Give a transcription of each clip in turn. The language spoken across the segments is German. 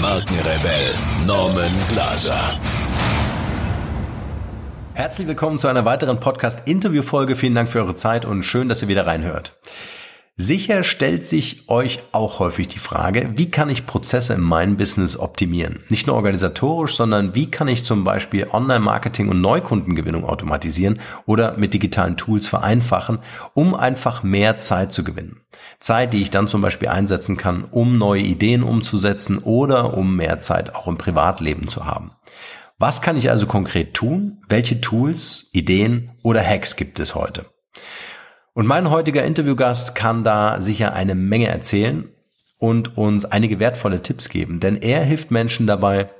Markenrebell Norman Glaser. Herzlich willkommen zu einer weiteren Podcast-Interview-Folge. Vielen Dank für eure Zeit und schön, dass ihr wieder reinhört. Sicher stellt sich euch auch häufig die Frage, wie kann ich Prozesse in meinem Business optimieren? Nicht nur organisatorisch, sondern wie kann ich zum Beispiel Online-Marketing und Neukundengewinnung automatisieren oder mit digitalen Tools vereinfachen, um einfach mehr Zeit zu gewinnen. Zeit, die ich dann zum Beispiel einsetzen kann, um neue Ideen umzusetzen oder um mehr Zeit auch im Privatleben zu haben. Was kann ich also konkret tun? Welche Tools, Ideen oder Hacks gibt es heute? Und mein heutiger Interviewgast kann da sicher eine Menge erzählen und uns einige wertvolle Tipps geben, denn er hilft Menschen dabei,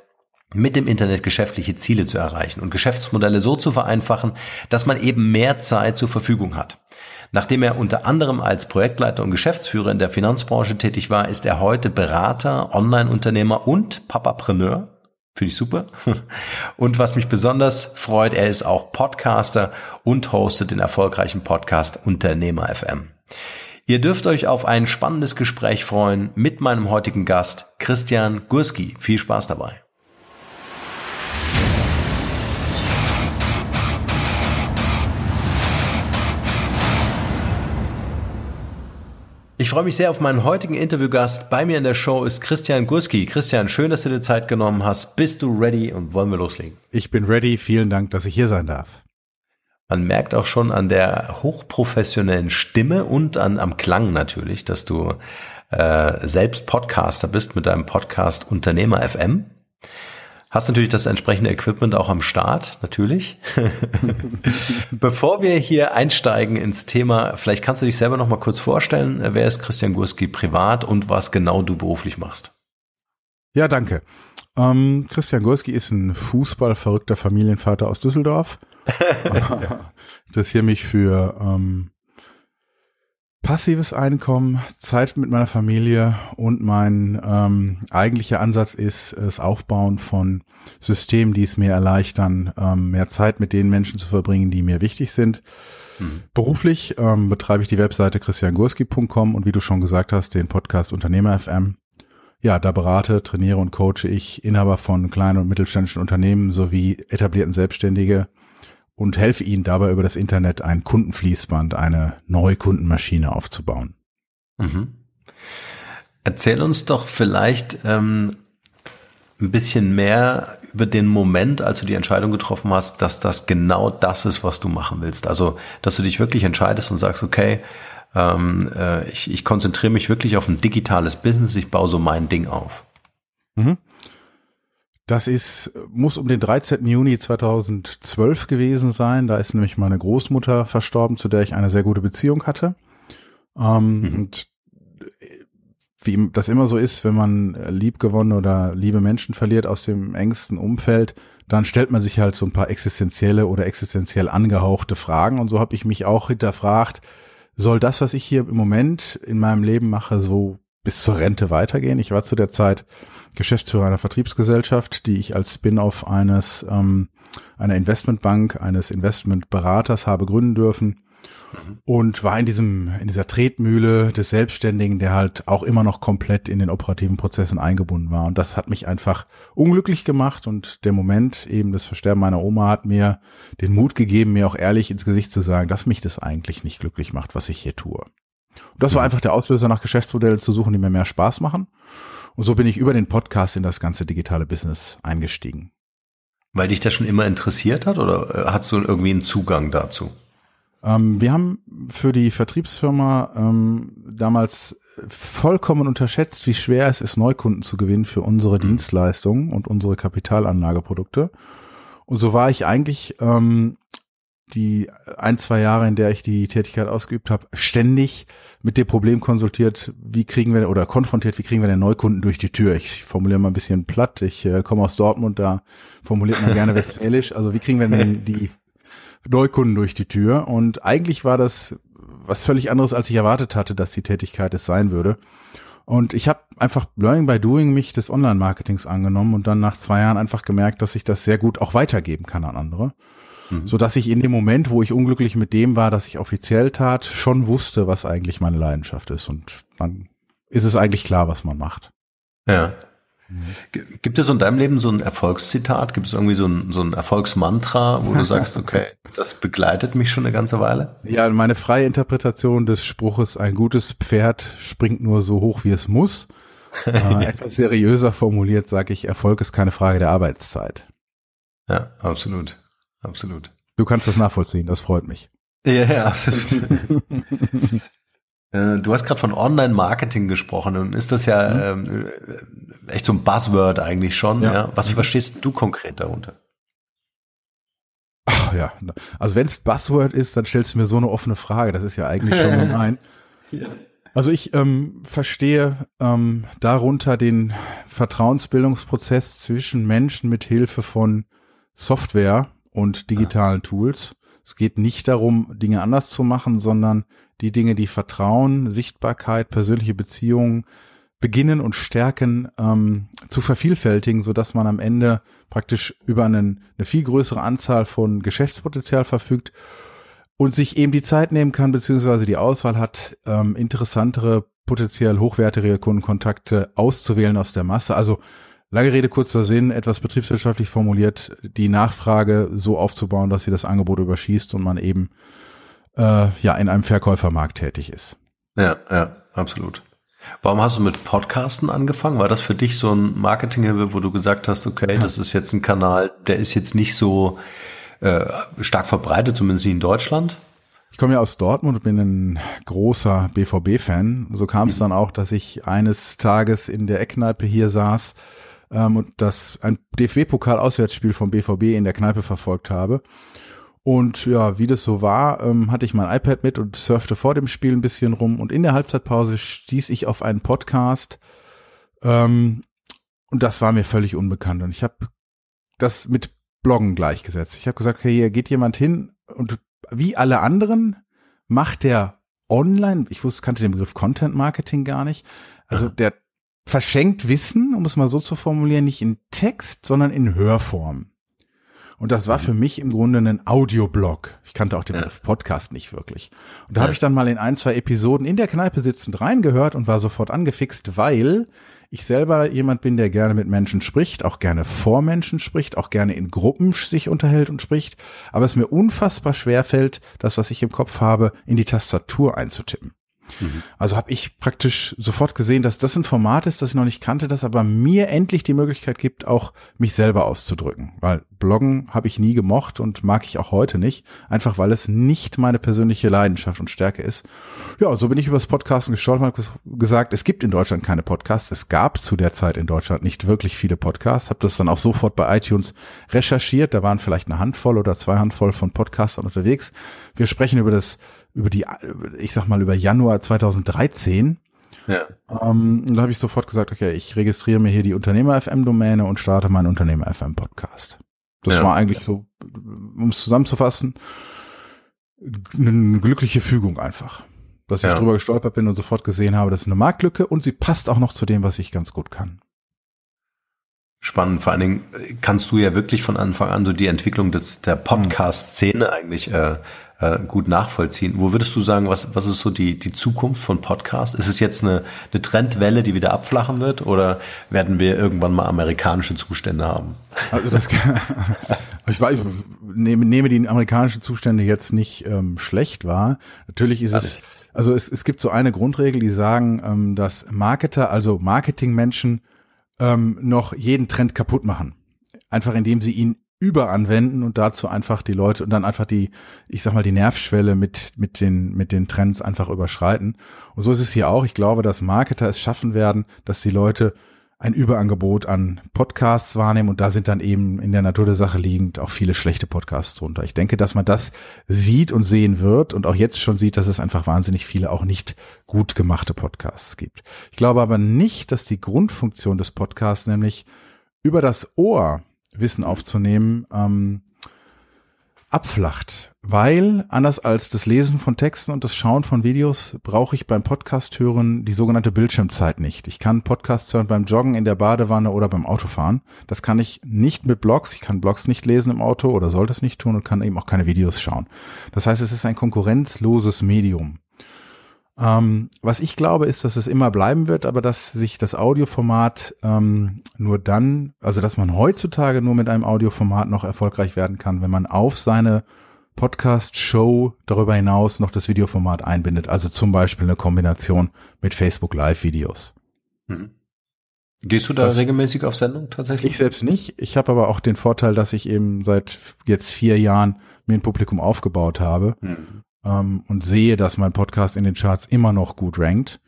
mit dem Internet geschäftliche Ziele zu erreichen und Geschäftsmodelle so zu vereinfachen, dass man eben mehr Zeit zur Verfügung hat. Nachdem er unter anderem als Projektleiter und Geschäftsführer in der Finanzbranche tätig war, ist er heute Berater, Online-Unternehmer und Papapreneur Finde ich super. Und was mich besonders freut, er ist auch Podcaster und hostet den erfolgreichen Podcast Unternehmer FM. Ihr dürft euch auf ein spannendes Gespräch freuen mit meinem heutigen Gast Christian Gurski. Viel Spaß dabei. Ich freue mich sehr auf meinen heutigen Interviewgast. Bei mir in der Show ist Christian Gurski. Christian, schön, dass du dir Zeit genommen hast. Bist du ready und wollen wir loslegen? Ich bin ready. Vielen Dank, dass ich hier sein darf. Man merkt auch schon an der hochprofessionellen Stimme und an, am Klang natürlich, dass du äh, selbst Podcaster bist mit deinem Podcast Unternehmer FM. Hast natürlich das entsprechende Equipment auch am Start, natürlich. Bevor wir hier einsteigen ins Thema, vielleicht kannst du dich selber noch mal kurz vorstellen. Wer ist Christian Gurski privat und was genau du beruflich machst? Ja, danke. Ähm, Christian Gurski ist ein fußballverrückter Familienvater aus Düsseldorf. Interessiere mich für ähm, passives Einkommen, Zeit mit meiner Familie und mein ähm, eigentlicher Ansatz ist das Aufbauen von Systemen, die es mir erleichtern, ähm, mehr Zeit mit den Menschen zu verbringen, die mir wichtig sind. Mhm. Beruflich ähm, betreibe ich die Webseite christiangurski.com und wie du schon gesagt hast, den Podcast Unternehmer FM. Ja, da berate, trainiere und coache ich Inhaber von kleinen und mittelständischen Unternehmen sowie etablierten Selbstständige und helfe ihnen dabei über das Internet ein Kundenfließband, eine neue Kundenmaschine aufzubauen. Mhm. Erzähl uns doch vielleicht ähm, ein bisschen mehr über den Moment, als du die Entscheidung getroffen hast, dass das genau das ist, was du machen willst. Also, dass du dich wirklich entscheidest und sagst, okay, ähm, äh, ich, ich konzentriere mich wirklich auf ein digitales Business, ich baue so mein Ding auf. Mhm. Das ist, muss um den 13. Juni 2012 gewesen sein. Da ist nämlich meine Großmutter verstorben, zu der ich eine sehr gute Beziehung hatte. Ähm, mhm. Und wie das immer so ist, wenn man liebgewonnen oder liebe Menschen verliert aus dem engsten Umfeld, dann stellt man sich halt so ein paar existenzielle oder existenziell angehauchte Fragen. Und so habe ich mich auch hinterfragt, soll das, was ich hier im Moment in meinem Leben mache, so bis zur Rente weitergehen? Ich war zu der Zeit Geschäftsführer einer Vertriebsgesellschaft, die ich als Spin-off eines ähm, einer Investmentbank, eines Investmentberaters habe gründen dürfen mhm. und war in diesem in dieser Tretmühle des Selbstständigen, der halt auch immer noch komplett in den operativen Prozessen eingebunden war und das hat mich einfach unglücklich gemacht und der Moment eben das Versterben meiner Oma hat mir den Mut gegeben, mir auch ehrlich ins Gesicht zu sagen, dass mich das eigentlich nicht glücklich macht, was ich hier tue. Und das war einfach der Auslöser, nach Geschäftsmodellen zu suchen, die mir mehr Spaß machen. Und so bin ich über den Podcast in das ganze digitale Business eingestiegen. Weil dich das schon immer interessiert hat oder äh, hast du irgendwie einen Zugang dazu? Ähm, wir haben für die Vertriebsfirma ähm, damals vollkommen unterschätzt, wie schwer es ist, Neukunden zu gewinnen für unsere mhm. Dienstleistungen und unsere Kapitalanlageprodukte. Und so war ich eigentlich ähm, die ein, zwei Jahre, in der ich die Tätigkeit ausgeübt habe, ständig mit dem Problem konsultiert, wie kriegen wir oder konfrontiert, wie kriegen wir den Neukunden durch die Tür. Ich formuliere mal ein bisschen platt. Ich äh, komme aus Dortmund, da formuliert man gerne westfälisch. Also wie kriegen wir denn die Neukunden durch die Tür? Und eigentlich war das was völlig anderes, als ich erwartet hatte, dass die Tätigkeit es sein würde. Und ich habe einfach Learning by Doing mich des Online-Marketings angenommen und dann nach zwei Jahren einfach gemerkt, dass ich das sehr gut auch weitergeben kann an andere. Mhm. So dass ich in dem Moment, wo ich unglücklich mit dem war, dass ich offiziell tat, schon wusste, was eigentlich meine Leidenschaft ist. Und dann ist es eigentlich klar, was man macht. Ja. Gibt es in deinem Leben so ein Erfolgszitat? Gibt es irgendwie so ein, so ein Erfolgsmantra, wo du sagst, okay, das begleitet mich schon eine ganze Weile? Ja, meine freie Interpretation des Spruches, ein gutes Pferd springt nur so hoch, wie es muss. äh, etwas seriöser formuliert sage ich, Erfolg ist keine Frage der Arbeitszeit. Ja, absolut. Absolut. Du kannst das nachvollziehen, das freut mich. Ja, ja absolut. Äh, du hast gerade von Online-Marketing gesprochen und ist das ja mhm. ähm, echt so ein Buzzword eigentlich schon. Ja. ja? Was verstehst du konkret darunter? Ach ja, also wenn es Buzzword ist, dann stellst du mir so eine offene Frage. Das ist ja eigentlich schon gemein. ja. Also ich ähm, verstehe ähm, darunter den Vertrauensbildungsprozess zwischen Menschen mit Hilfe von Software und digitalen Tools. Es geht nicht darum, Dinge anders zu machen, sondern die Dinge, die Vertrauen, Sichtbarkeit, persönliche Beziehungen beginnen und stärken, ähm, zu vervielfältigen, so dass man am Ende praktisch über einen, eine viel größere Anzahl von Geschäftspotenzial verfügt und sich eben die Zeit nehmen kann, beziehungsweise die Auswahl hat, ähm, interessantere, potenziell hochwertige Kundenkontakte auszuwählen aus der Masse. Also Lange Rede, kurzer Sinn, etwas betriebswirtschaftlich formuliert, die Nachfrage so aufzubauen, dass sie das Angebot überschießt und man eben äh, ja in einem Verkäufermarkt tätig ist. Ja, ja, absolut. Warum hast du mit Podcasten angefangen? War das für dich so ein Marketinghilfe, wo du gesagt hast, okay, das ist jetzt ein Kanal, der ist jetzt nicht so äh, stark verbreitet, zumindest nicht in Deutschland? Ich komme ja aus Dortmund und bin ein großer BVB-Fan. So kam es mhm. dann auch, dass ich eines Tages in der Eckkneipe hier saß ähm, und das ein DFB-Pokal-Auswärtsspiel vom BVB in der Kneipe verfolgt habe. Und ja, wie das so war, ähm, hatte ich mein iPad mit und surfte vor dem Spiel ein bisschen rum. Und in der Halbzeitpause stieß ich auf einen Podcast. Ähm, und das war mir völlig unbekannt. Und ich habe das mit Bloggen gleichgesetzt. Ich habe gesagt, okay, hier geht jemand hin und wie alle anderen macht der online, ich wusste, kannte den Begriff Content Marketing gar nicht. Also der verschenkt Wissen, um es mal so zu formulieren, nicht in Text, sondern in Hörform. Und das war für mich im Grunde ein Audioblog. Ich kannte auch den ja. Podcast nicht wirklich. Und da ja. habe ich dann mal in ein, zwei Episoden in der Kneipe sitzend reingehört und war sofort angefixt, weil ich selber jemand bin, der gerne mit Menschen spricht, auch gerne vor Menschen spricht, auch gerne in Gruppen sich unterhält und spricht, aber es mir unfassbar schwer fällt, das, was ich im Kopf habe, in die Tastatur einzutippen. Mhm. Also habe ich praktisch sofort gesehen, dass das ein Format ist, das ich noch nicht kannte, das aber mir endlich die Möglichkeit gibt, auch mich selber auszudrücken. Weil Bloggen habe ich nie gemocht und mag ich auch heute nicht, einfach weil es nicht meine persönliche Leidenschaft und Stärke ist. Ja, so bin ich übers Podcasten gestolpert und gesagt, es gibt in Deutschland keine Podcasts. Es gab zu der Zeit in Deutschland nicht wirklich viele Podcasts. Habe das dann auch sofort bei iTunes recherchiert. Da waren vielleicht eine Handvoll oder zwei Handvoll von Podcastern unterwegs. Wir sprechen über das über die, ich sag mal, über Januar 2013. Ja. Ähm, da habe ich sofort gesagt, okay, ich registriere mir hier die Unternehmer-FM-Domäne und starte meinen Unternehmer-FM-Podcast. Das ja. war eigentlich so, um es zusammenzufassen, eine glückliche Fügung einfach. Dass ja. ich drüber gestolpert bin und sofort gesehen habe, das ist eine Marktlücke und sie passt auch noch zu dem, was ich ganz gut kann. Spannend. Vor allen Dingen kannst du ja wirklich von Anfang an so die Entwicklung des, der Podcast-Szene eigentlich äh, äh, gut nachvollziehen. Wo würdest du sagen, was, was ist so die, die Zukunft von Podcast? Ist es jetzt eine, eine Trendwelle, die wieder abflachen wird oder werden wir irgendwann mal amerikanische Zustände haben? Also das ich, weiß, ich nehme, nehme die amerikanischen Zustände jetzt nicht ähm, schlecht wahr. Natürlich ist es, also es, es gibt so eine Grundregel, die sagen, ähm, dass Marketer, also Marketingmenschen, ähm, noch jeden Trend kaputt machen. Einfach indem sie ihn überanwenden und dazu einfach die Leute und dann einfach die, ich sag mal, die Nervschwelle mit, mit den, mit den Trends einfach überschreiten. Und so ist es hier auch. Ich glaube, dass Marketer es schaffen werden, dass die Leute ein Überangebot an Podcasts wahrnehmen und da sind dann eben in der Natur der Sache liegend auch viele schlechte Podcasts drunter. Ich denke, dass man das sieht und sehen wird und auch jetzt schon sieht, dass es einfach wahnsinnig viele auch nicht gut gemachte Podcasts gibt. Ich glaube aber nicht, dass die Grundfunktion des Podcasts, nämlich über das Ohr Wissen aufzunehmen, ähm, abflacht, weil anders als das Lesen von Texten und das Schauen von Videos brauche ich beim Podcast hören die sogenannte Bildschirmzeit nicht. Ich kann Podcasts hören beim Joggen in der Badewanne oder beim Autofahren. Das kann ich nicht mit Blogs. Ich kann Blogs nicht lesen im Auto oder sollte es nicht tun und kann eben auch keine Videos schauen. Das heißt, es ist ein konkurrenzloses Medium. Ähm, was ich glaube, ist, dass es immer bleiben wird, aber dass sich das Audioformat ähm, nur dann, also dass man heutzutage nur mit einem Audioformat noch erfolgreich werden kann, wenn man auf seine Podcast-Show darüber hinaus noch das Videoformat einbindet. Also zum Beispiel eine Kombination mit Facebook Live-Videos. Mhm. Gehst du da das, regelmäßig auf Sendung tatsächlich? Ich selbst nicht. Ich habe aber auch den Vorteil, dass ich eben seit jetzt vier Jahren mir ein Publikum aufgebaut habe. Mhm ähm, und sehe, dass mein Podcast in den Charts immer noch gut rankt.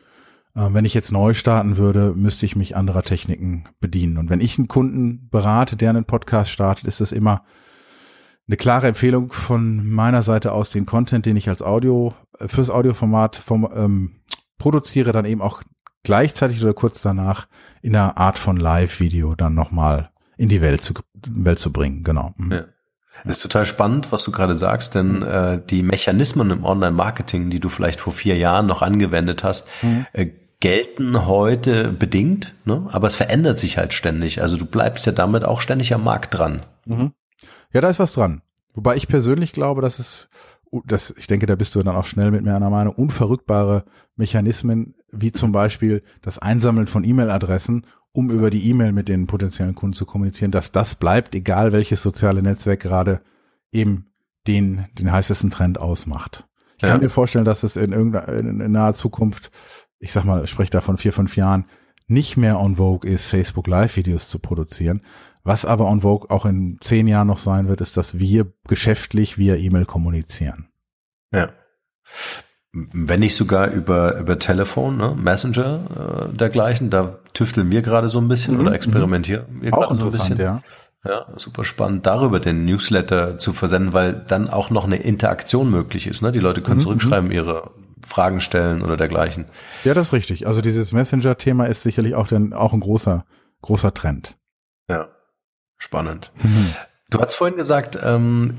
Ähm, wenn ich jetzt neu starten würde, müsste ich mich anderer Techniken bedienen. Und wenn ich einen Kunden berate, der einen Podcast startet, ist es immer eine klare Empfehlung von meiner Seite aus, den Content, den ich als Audio äh, fürs Audioformat vom, ähm, produziere, dann eben auch gleichzeitig oder kurz danach in einer Art von Live-Video dann nochmal in die Welt zu, Welt zu bringen. Genau. Mhm. Ja. Das ist total spannend, was du gerade sagst, denn mhm. äh, die Mechanismen im Online-Marketing, die du vielleicht vor vier Jahren noch angewendet hast, mhm. äh, gelten heute bedingt, ne? aber es verändert sich halt ständig. Also du bleibst ja damit auch ständig am Markt dran. Mhm. Ja, da ist was dran. Wobei ich persönlich glaube, dass es, das, ich denke, da bist du dann auch schnell mit mir einer Meinung, unverrückbare Mechanismen, wie zum Beispiel das Einsammeln von E-Mail-Adressen um über die E-Mail mit den potenziellen Kunden zu kommunizieren, dass das bleibt, egal welches soziale Netzwerk gerade eben den, den heißesten Trend ausmacht. Ich ja. kann mir vorstellen, dass es in irgendeiner in, naher Zukunft, ich sag mal, ich spreche da von vier, fünf Jahren, nicht mehr on Vogue ist, Facebook Live-Videos zu produzieren. Was aber on Vogue auch in zehn Jahren noch sein wird, ist, dass wir geschäftlich via E-Mail kommunizieren. Ja wenn nicht sogar über, über Telefon, ne? Messenger äh, dergleichen. Da tüfteln wir gerade so ein bisschen mhm. oder experimentieren wir auch so ein bisschen. Ja. ja, super spannend, darüber den Newsletter zu versenden, weil dann auch noch eine Interaktion möglich ist. Ne? Die Leute können mhm. zurückschreiben, mhm. ihre Fragen stellen oder dergleichen. Ja, das ist richtig. Also dieses Messenger-Thema ist sicherlich auch, dann, auch ein großer, großer Trend. Ja, spannend. Mhm. Du hast vorhin gesagt, ähm,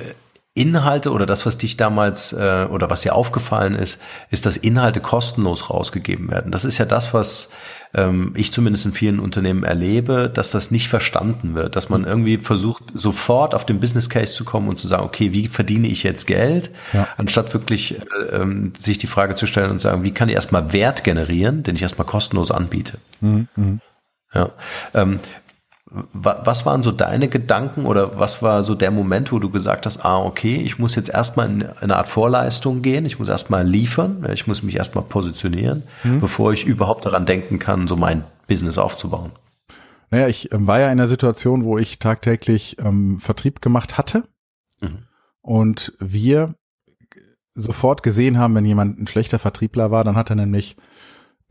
Inhalte oder das, was dich damals äh, oder was dir aufgefallen ist, ist, dass Inhalte kostenlos rausgegeben werden. Das ist ja das, was ähm, ich zumindest in vielen Unternehmen erlebe, dass das nicht verstanden wird, dass man irgendwie versucht, sofort auf den Business Case zu kommen und zu sagen, okay, wie verdiene ich jetzt Geld, ja. anstatt wirklich äh, ähm, sich die Frage zu stellen und sagen, wie kann ich erstmal Wert generieren, den ich erstmal kostenlos anbiete. Mhm. mhm. Ja. Ähm, was waren so deine Gedanken oder was war so der Moment, wo du gesagt hast, ah, okay, ich muss jetzt erstmal in eine Art Vorleistung gehen, ich muss erstmal liefern, ich muss mich erstmal positionieren, mhm. bevor ich überhaupt daran denken kann, so mein Business aufzubauen? Naja, ich ähm, war ja in einer Situation, wo ich tagtäglich ähm, Vertrieb gemacht hatte mhm. und wir sofort gesehen haben, wenn jemand ein schlechter Vertriebler war, dann hat er nämlich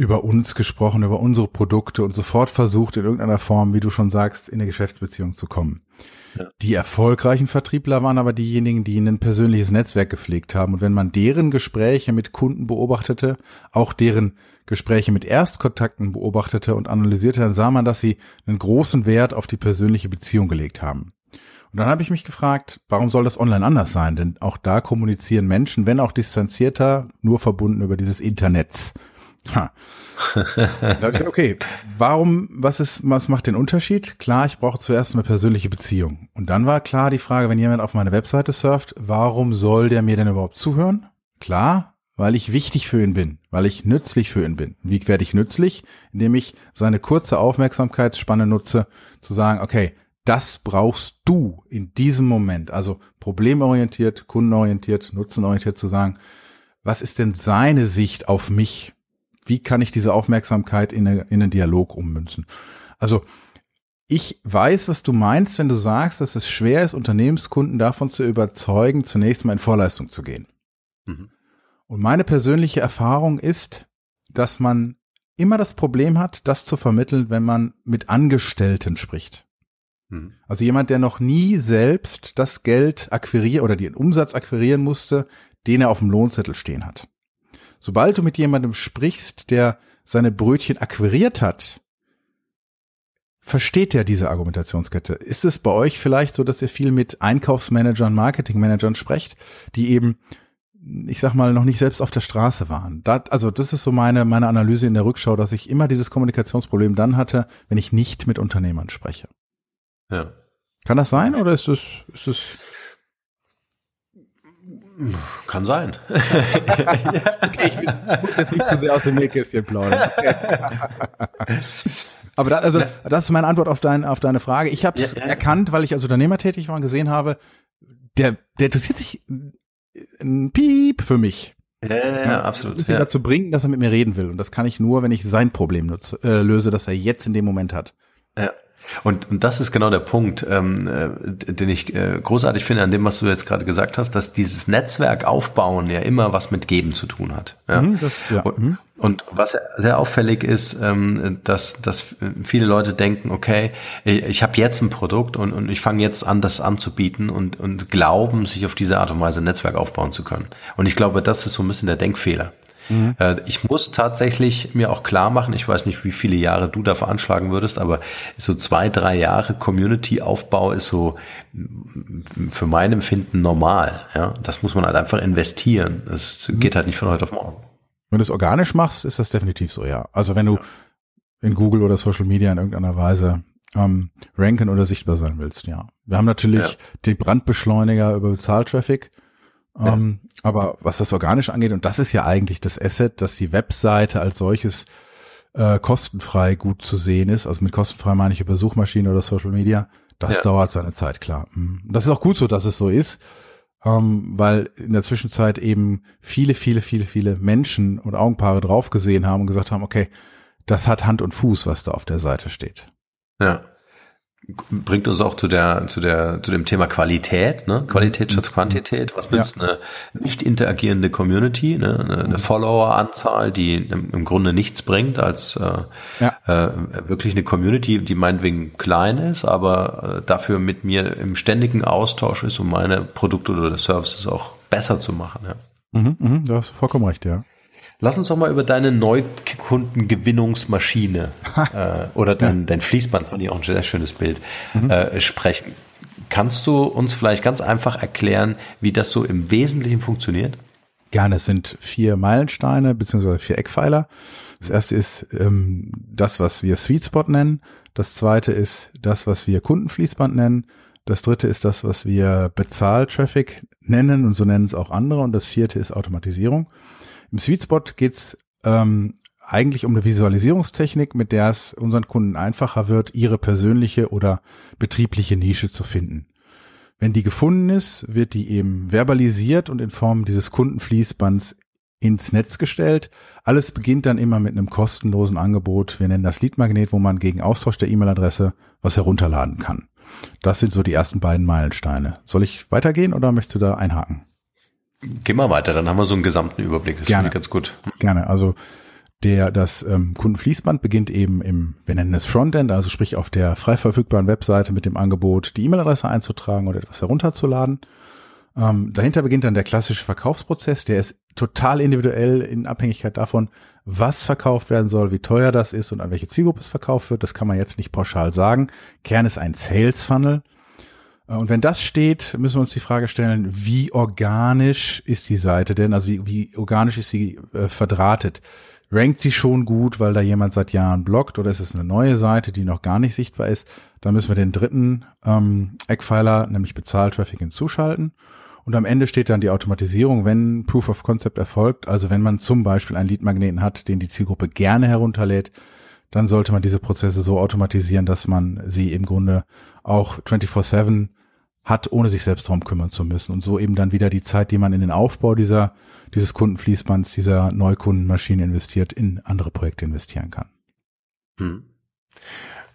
über uns gesprochen, über unsere Produkte und sofort versucht, in irgendeiner Form, wie du schon sagst, in eine Geschäftsbeziehung zu kommen. Ja. Die erfolgreichen Vertriebler waren aber diejenigen, die ein persönliches Netzwerk gepflegt haben. Und wenn man deren Gespräche mit Kunden beobachtete, auch deren Gespräche mit Erstkontakten beobachtete und analysierte, dann sah man, dass sie einen großen Wert auf die persönliche Beziehung gelegt haben. Und dann habe ich mich gefragt, warum soll das online anders sein? Denn auch da kommunizieren Menschen, wenn auch distanzierter, nur verbunden über dieses Internet. Ha. da habe ich gesagt, okay, warum, was ist, was macht den Unterschied? Klar, ich brauche zuerst eine persönliche Beziehung. Und dann war klar die Frage, wenn jemand auf meine Webseite surft, warum soll der mir denn überhaupt zuhören? Klar, weil ich wichtig für ihn bin, weil ich nützlich für ihn bin. Wie werde ich nützlich? Indem ich seine kurze Aufmerksamkeitsspanne nutze, zu sagen, okay, das brauchst du in diesem Moment. Also problemorientiert, kundenorientiert, nutzenorientiert zu sagen, was ist denn seine Sicht auf mich? Wie kann ich diese Aufmerksamkeit in, eine, in einen Dialog ummünzen? Also ich weiß, was du meinst, wenn du sagst, dass es schwer ist, Unternehmenskunden davon zu überzeugen, zunächst mal in Vorleistung zu gehen. Mhm. Und meine persönliche Erfahrung ist, dass man immer das Problem hat, das zu vermitteln, wenn man mit Angestellten spricht. Mhm. Also jemand, der noch nie selbst das Geld akquirieren oder den Umsatz akquirieren musste, den er auf dem Lohnzettel stehen hat. Sobald du mit jemandem sprichst, der seine Brötchen akquiriert hat, versteht er diese Argumentationskette. Ist es bei euch vielleicht so, dass ihr viel mit Einkaufsmanagern, Marketingmanagern sprecht, die eben ich sag mal, noch nicht selbst auf der Straße waren. Da, also das ist so meine, meine Analyse in der Rückschau, dass ich immer dieses Kommunikationsproblem dann hatte, wenn ich nicht mit Unternehmern spreche. Ja. Kann das sein oder ist es, ist es kann sein. okay, ich muss jetzt nicht zu so sehr aus dem Nähkästchen plaudern. Aber da, also, das ist meine Antwort auf, dein, auf deine Frage. Ich habe es ja, ja. erkannt, weil ich als Unternehmer tätig war und gesehen habe, der, der interessiert sich ein Piep für mich. Ja, ja, ja absolut. Muss ihn ja. dazu bringen, dass er mit mir reden will. Und das kann ich nur, wenn ich sein Problem nutze, äh, löse, das er jetzt in dem Moment hat. Ja. Und, und das ist genau der Punkt, ähm, äh, den ich äh, großartig finde an dem, was du jetzt gerade gesagt hast, dass dieses Netzwerk aufbauen ja immer was mit Geben zu tun hat. Ja? Mhm, das, ja. Und, mhm. und, was sehr auffällig ist, ähm, dass, dass viele Leute denken, okay, ich habe jetzt ein Produkt und, und ich fange jetzt an, das anzubieten und, und glauben, sich auf diese Art und Weise ein Netzwerk aufbauen zu können. Und ich glaube, das ist so ein bisschen der Denkfehler. Mhm. Äh, ich muss tatsächlich mir auch klar machen, ich weiß nicht, wie viele Jahre du da veranschlagen würdest, aber so zwei, drei Jahre Community-Aufbau ist so für mein Empfinden normal. Ja, das muss man halt einfach investieren. Das mhm. geht halt nicht von heute auf morgen. Wenn du es organisch machst, ist das definitiv so, ja. Also wenn du in Google oder Social Media in irgendeiner Weise ähm, ranken oder sichtbar sein willst, ja. Wir haben natürlich ja. den Brandbeschleuniger über Bezahltraffic. Ähm, ja. Aber was das organisch angeht, und das ist ja eigentlich das Asset, dass die Webseite als solches äh, kostenfrei gut zu sehen ist. Also mit kostenfrei meine ich über Suchmaschine oder Social Media. Das ja. dauert seine Zeit, klar. Mhm. Das ist auch gut so, dass es so ist, ähm, weil in der Zwischenzeit eben viele, viele, viele, viele Menschen und Augenpaare drauf gesehen haben und gesagt haben, okay, das hat Hand und Fuß, was da auf der Seite steht. Ja bringt uns auch zu der zu der zu dem Thema Qualität, ne? Qualität statt Quantität. Was nützt ja. eine nicht interagierende Community, ne? eine, eine Follower-Anzahl, die im, Grunde nichts bringt, als äh, ja. äh, wirklich eine Community, die meinetwegen klein ist, aber äh, dafür mit mir im ständigen Austausch ist, um meine Produkte oder Services auch besser zu machen. Ja. Mhm, mh, du hast vollkommen recht, ja. Lass uns doch mal über deine Neukundengewinnungsmaschine äh, oder dein, dein Fließband, fand ich auch ein sehr schönes Bild, mhm. äh, sprechen. Kannst du uns vielleicht ganz einfach erklären, wie das so im Wesentlichen funktioniert? Gerne, es sind vier Meilensteine beziehungsweise vier Eckpfeiler. Das erste ist ähm, das, was wir Sweet Spot nennen. Das zweite ist das, was wir Kundenfließband nennen. Das dritte ist das, was wir Bezahltraffic nennen und so nennen es auch andere. Und das vierte ist Automatisierung. Im Sweet Spot geht's ähm, eigentlich um eine Visualisierungstechnik, mit der es unseren Kunden einfacher wird, ihre persönliche oder betriebliche Nische zu finden. Wenn die gefunden ist, wird die eben verbalisiert und in Form dieses Kundenfließbands ins Netz gestellt. Alles beginnt dann immer mit einem kostenlosen Angebot. Wir nennen das Leadmagnet, wo man gegen Austausch der E-Mail-Adresse was herunterladen kann. Das sind so die ersten beiden Meilensteine. Soll ich weitergehen oder möchtest du da einhaken? Geh mal weiter, dann haben wir so einen gesamten Überblick. Das Gerne. finde ich ganz gut. Gerne. Also der, das ähm, Kundenfließband beginnt eben im, wir nennen es Frontend, also sprich auf der frei verfügbaren Webseite mit dem Angebot, die E-Mail-Adresse einzutragen oder etwas herunterzuladen. Ähm, dahinter beginnt dann der klassische Verkaufsprozess, der ist total individuell in Abhängigkeit davon, was verkauft werden soll, wie teuer das ist und an welche Zielgruppe es verkauft wird. Das kann man jetzt nicht pauschal sagen. Kern ist ein Sales Funnel. Äh, und wenn das steht, müssen wir uns die Frage stellen, wie organisch ist die Seite denn? Also wie, wie organisch ist sie äh, verdrahtet? Rankt sie schon gut, weil da jemand seit Jahren blockt oder ist es eine neue Seite, die noch gar nicht sichtbar ist? Da müssen wir den dritten ähm, Eckpfeiler, nämlich Bezahltraffic, hinzuschalten. Und am Ende steht dann die Automatisierung, wenn Proof of Concept erfolgt, also wenn man zum Beispiel einen Leadmagneten hat, den die Zielgruppe gerne herunterlädt, dann sollte man diese Prozesse so automatisieren, dass man sie im Grunde auch 24-7 hat, ohne sich selbst darum kümmern zu müssen. Und so eben dann wieder die Zeit, die man in den Aufbau dieser, dieses Kundenfließbands, dieser Neukundenmaschine investiert, in andere Projekte investieren kann. Hm.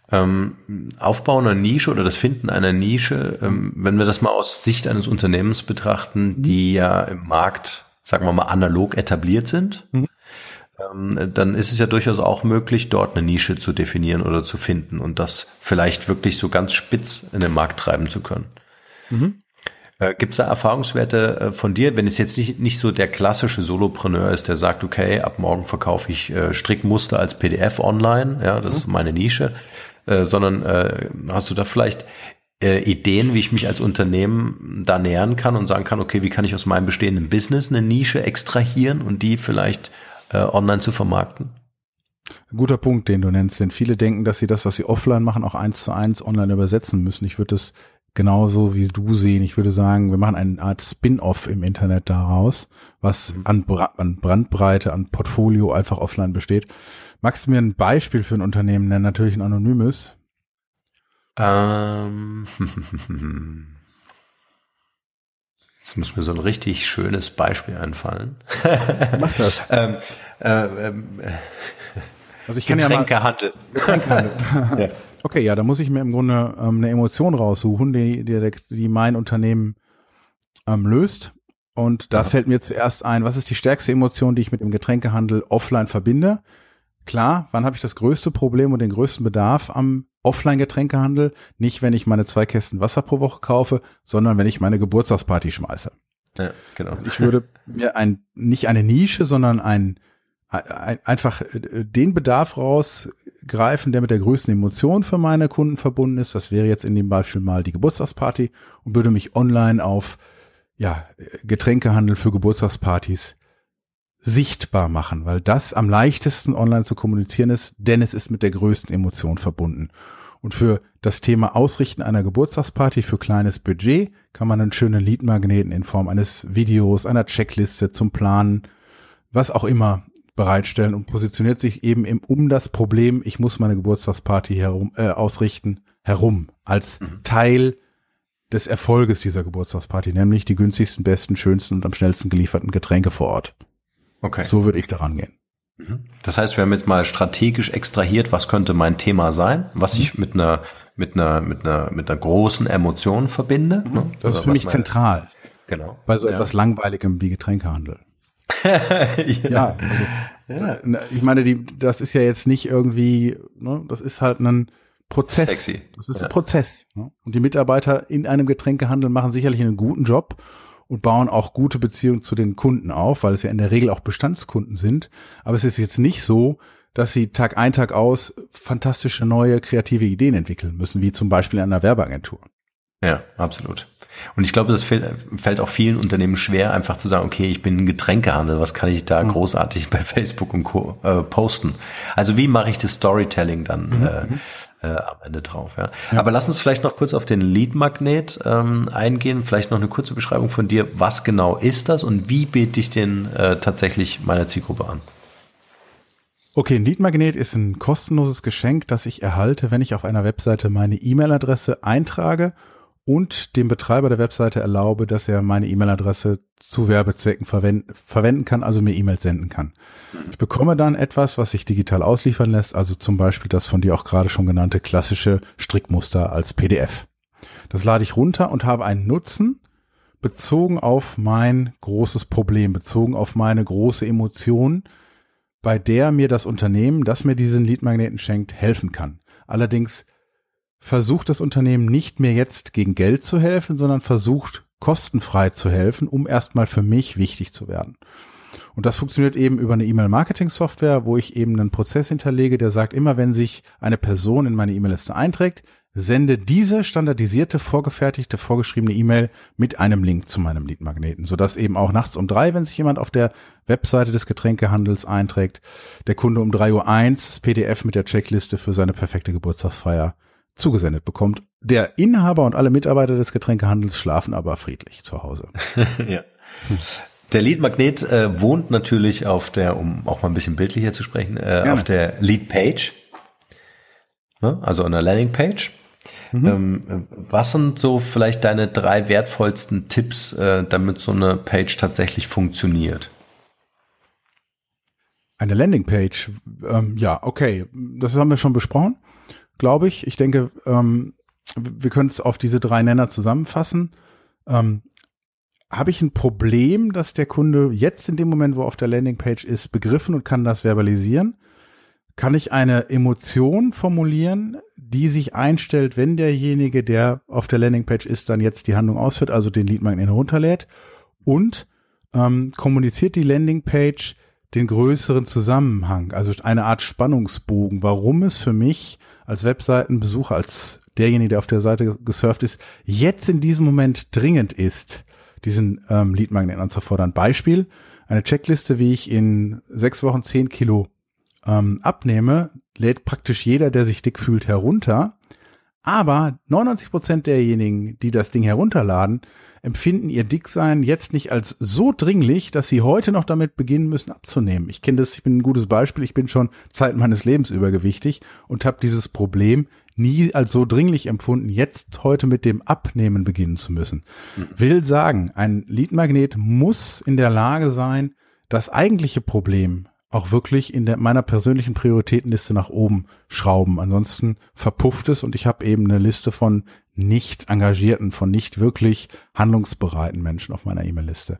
Ähm, Aufbau einer Nische oder das Finden einer Nische, ähm, wenn wir das mal aus Sicht eines Unternehmens betrachten, mhm. die ja im Markt, sagen wir mal, analog etabliert sind, mhm. ähm, dann ist es ja durchaus auch möglich, dort eine Nische zu definieren oder zu finden und das vielleicht wirklich so ganz spitz in den Markt treiben zu können. Mhm. Äh, Gibt es da Erfahrungswerte äh, von dir, wenn es jetzt nicht, nicht so der klassische Solopreneur ist, der sagt, okay, ab morgen verkaufe ich äh, Strickmuster als PDF online, ja, das mhm. ist meine Nische, äh, sondern hast du da vielleicht Ideen, wie ich mich als Unternehmen da nähern kann und sagen kann, okay, wie kann ich aus meinem bestehenden Business eine Nische extrahieren und die vielleicht online zu vermarkten? Guter Punkt, den du nennst, denn viele denken, dass sie das, was sie offline machen, auch eins zu eins online übersetzen müssen. Ich würde das genauso wie du sehen. Ich würde sagen, wir machen eine Art Spin-off im Internet daraus, was mhm. an, Bra an Brandbreite, an Portfolio einfach offline besteht. Magst du mir ein Beispiel für ein Unternehmen nennen? Natürlich ein anonymes. Ähm, Jetzt muss mir so ein richtig schönes Beispiel einfallen. Mach das. ähm, äh, ähm, also ich kann Getränkehandel. Ja Getränkehandel. ja. Okay, ja, da muss ich mir im Grunde ähm, eine Emotion raussuchen, die, die, die mein Unternehmen ähm, löst. Und da ja. fällt mir zuerst ein, was ist die stärkste Emotion, die ich mit dem Getränkehandel offline verbinde? Klar, wann habe ich das größte Problem und den größten Bedarf am Offline-Getränkehandel? Nicht, wenn ich meine zwei Kästen Wasser pro Woche kaufe, sondern wenn ich meine Geburtstagsparty schmeiße. Ja, genau. Also ich würde mir ein, nicht eine Nische, sondern ein, ein, einfach äh, den Bedarf rausgreifen, der mit der größten Emotion für meine Kunden verbunden ist. Das wäre jetzt in dem Beispiel mal die Geburtstagsparty und würde mich online auf ja, Getränkehandel für Geburtstagspartys sichtbar machen, weil das am leichtesten online zu kommunizieren ist, denn es ist mit der größten Emotion verbunden. Und für das Thema Ausrichten einer Geburtstagsparty für kleines Budget kann man einen schönen Leadmagneten in Form eines Videos, einer Checkliste zum Planen, was auch immer bereitstellen und positioniert sich eben im, um das Problem, ich muss meine Geburtstagsparty herum, äh, ausrichten, herum, als mhm. Teil des Erfolges dieser Geburtstagsparty, nämlich die günstigsten, besten, schönsten und am schnellsten gelieferten Getränke vor Ort. Okay. So würde ich daran gehen. Mhm. Das heißt, wir haben jetzt mal strategisch extrahiert, was könnte mein Thema sein, was mhm. ich mit einer mit einer mit einer mit einer großen Emotion verbinde. Mhm. Ne? Das ist für mich zentral. Genau. Bei so ja. etwas langweiligem wie Getränkehandel. ja. also, ja. ich meine, die, das ist ja jetzt nicht irgendwie, ne, das ist halt ein Prozess. Sexy. Das ist ja. ein Prozess. Ne? Und die Mitarbeiter in einem Getränkehandel machen sicherlich einen guten Job und bauen auch gute Beziehungen zu den Kunden auf, weil es ja in der Regel auch Bestandskunden sind. Aber es ist jetzt nicht so, dass sie Tag ein, Tag aus fantastische neue kreative Ideen entwickeln müssen, wie zum Beispiel in einer Werbeagentur. Ja, absolut. Und ich glaube, das fällt, fällt auch vielen Unternehmen schwer, einfach zu sagen, okay, ich bin ein Getränkehandel, was kann ich da mhm. großartig bei Facebook und Co. Äh, posten? Also wie mache ich das Storytelling dann mhm. äh, mhm äh, am Ende drauf. Ja. ja. Aber lass uns vielleicht noch kurz auf den Lead-Magnet ähm, eingehen. Vielleicht noch eine kurze Beschreibung von dir. Was genau ist das und wie biete ich den äh, tatsächlich meiner Zielgruppe an? Okay, ein Lead-Magnet ist ein kostenloses Geschenk, das ich erhalte, wenn ich auf einer Webseite meine E-Mail-Adresse eintrage und dem Betreiber der Webseite erlaube, dass er meine E-Mail-Adresse zu Werbezwecken verwenden, verwenden kann, also mir E-Mails senden kann. Ich bekomme dann etwas, was sich digital ausliefern lässt, also zum Beispiel das von dir auch gerade schon genannte klassische Strickmuster als PDF. Das lade ich runter und habe einen Nutzen bezogen auf mein großes Problem, bezogen auf meine große Emotion, bei der mir das Unternehmen, das mir diesen Leadmagneten schenkt, helfen kann. Allerdings versucht das Unternehmen nicht mehr jetzt gegen Geld zu helfen, sondern versucht kostenfrei zu helfen, um erstmal für mich wichtig zu werden. Und das funktioniert eben über eine E-Mail-Marketing-Software, wo ich eben einen Prozess hinterlege, der sagt, immer wenn sich eine Person in meine E-Mail-Liste einträgt, sende diese standardisierte, vorgefertigte, vorgeschriebene E-Mail mit einem Link zu meinem Lead-Magneten, sodass eben auch nachts um drei, wenn sich jemand auf der Webseite des Getränkehandels einträgt, der Kunde um drei Uhr eins das PDF mit der Checkliste für seine perfekte Geburtstagsfeier zugesendet bekommt. Der Inhaber und alle Mitarbeiter des Getränkehandels schlafen aber friedlich zu Hause. ja. Der Lead-Magnet äh, wohnt natürlich auf der, um auch mal ein bisschen bildlicher zu sprechen, äh, auf der Lead-Page, ne? also an der Landing-Page. Mhm. Ähm, was sind so vielleicht deine drei wertvollsten Tipps, äh, damit so eine Page tatsächlich funktioniert? Eine Landingpage, ähm, ja, okay, das haben wir schon besprochen glaube ich. Ich denke, ähm, wir können es auf diese drei Nenner zusammenfassen. Ähm, habe ich ein Problem, dass der Kunde jetzt in dem Moment, wo er auf der Landingpage ist, begriffen und kann das verbalisieren? Kann ich eine Emotion formulieren, die sich einstellt, wenn derjenige, der auf der Landingpage ist, dann jetzt die Handlung ausführt, also den Leadmagnet herunterlädt? Und ähm, kommuniziert die Landingpage den größeren Zusammenhang, also eine Art Spannungsbogen, warum es für mich als Webseitenbesucher, als derjenige, der auf der Seite gesurft ist, jetzt in diesem Moment dringend ist, diesen ähm, Leadmagnet anzufordern. Beispiel, eine Checkliste, wie ich in sechs Wochen zehn Kilo ähm, abnehme, lädt praktisch jeder, der sich dick fühlt, herunter. Aber 99 Prozent derjenigen, die das Ding herunterladen, empfinden ihr Dicksein jetzt nicht als so dringlich, dass sie heute noch damit beginnen müssen abzunehmen. Ich kenne das, ich bin ein gutes Beispiel, ich bin schon Zeit meines Lebens übergewichtig und habe dieses Problem nie als so dringlich empfunden, jetzt heute mit dem Abnehmen beginnen zu müssen. Mhm. Will sagen, ein Leadmagnet muss in der Lage sein, das eigentliche Problem auch wirklich in der, meiner persönlichen Prioritätenliste nach oben schrauben. Ansonsten verpufft es und ich habe eben eine Liste von nicht engagierten, von nicht wirklich handlungsbereiten Menschen auf meiner E-Mail-Liste.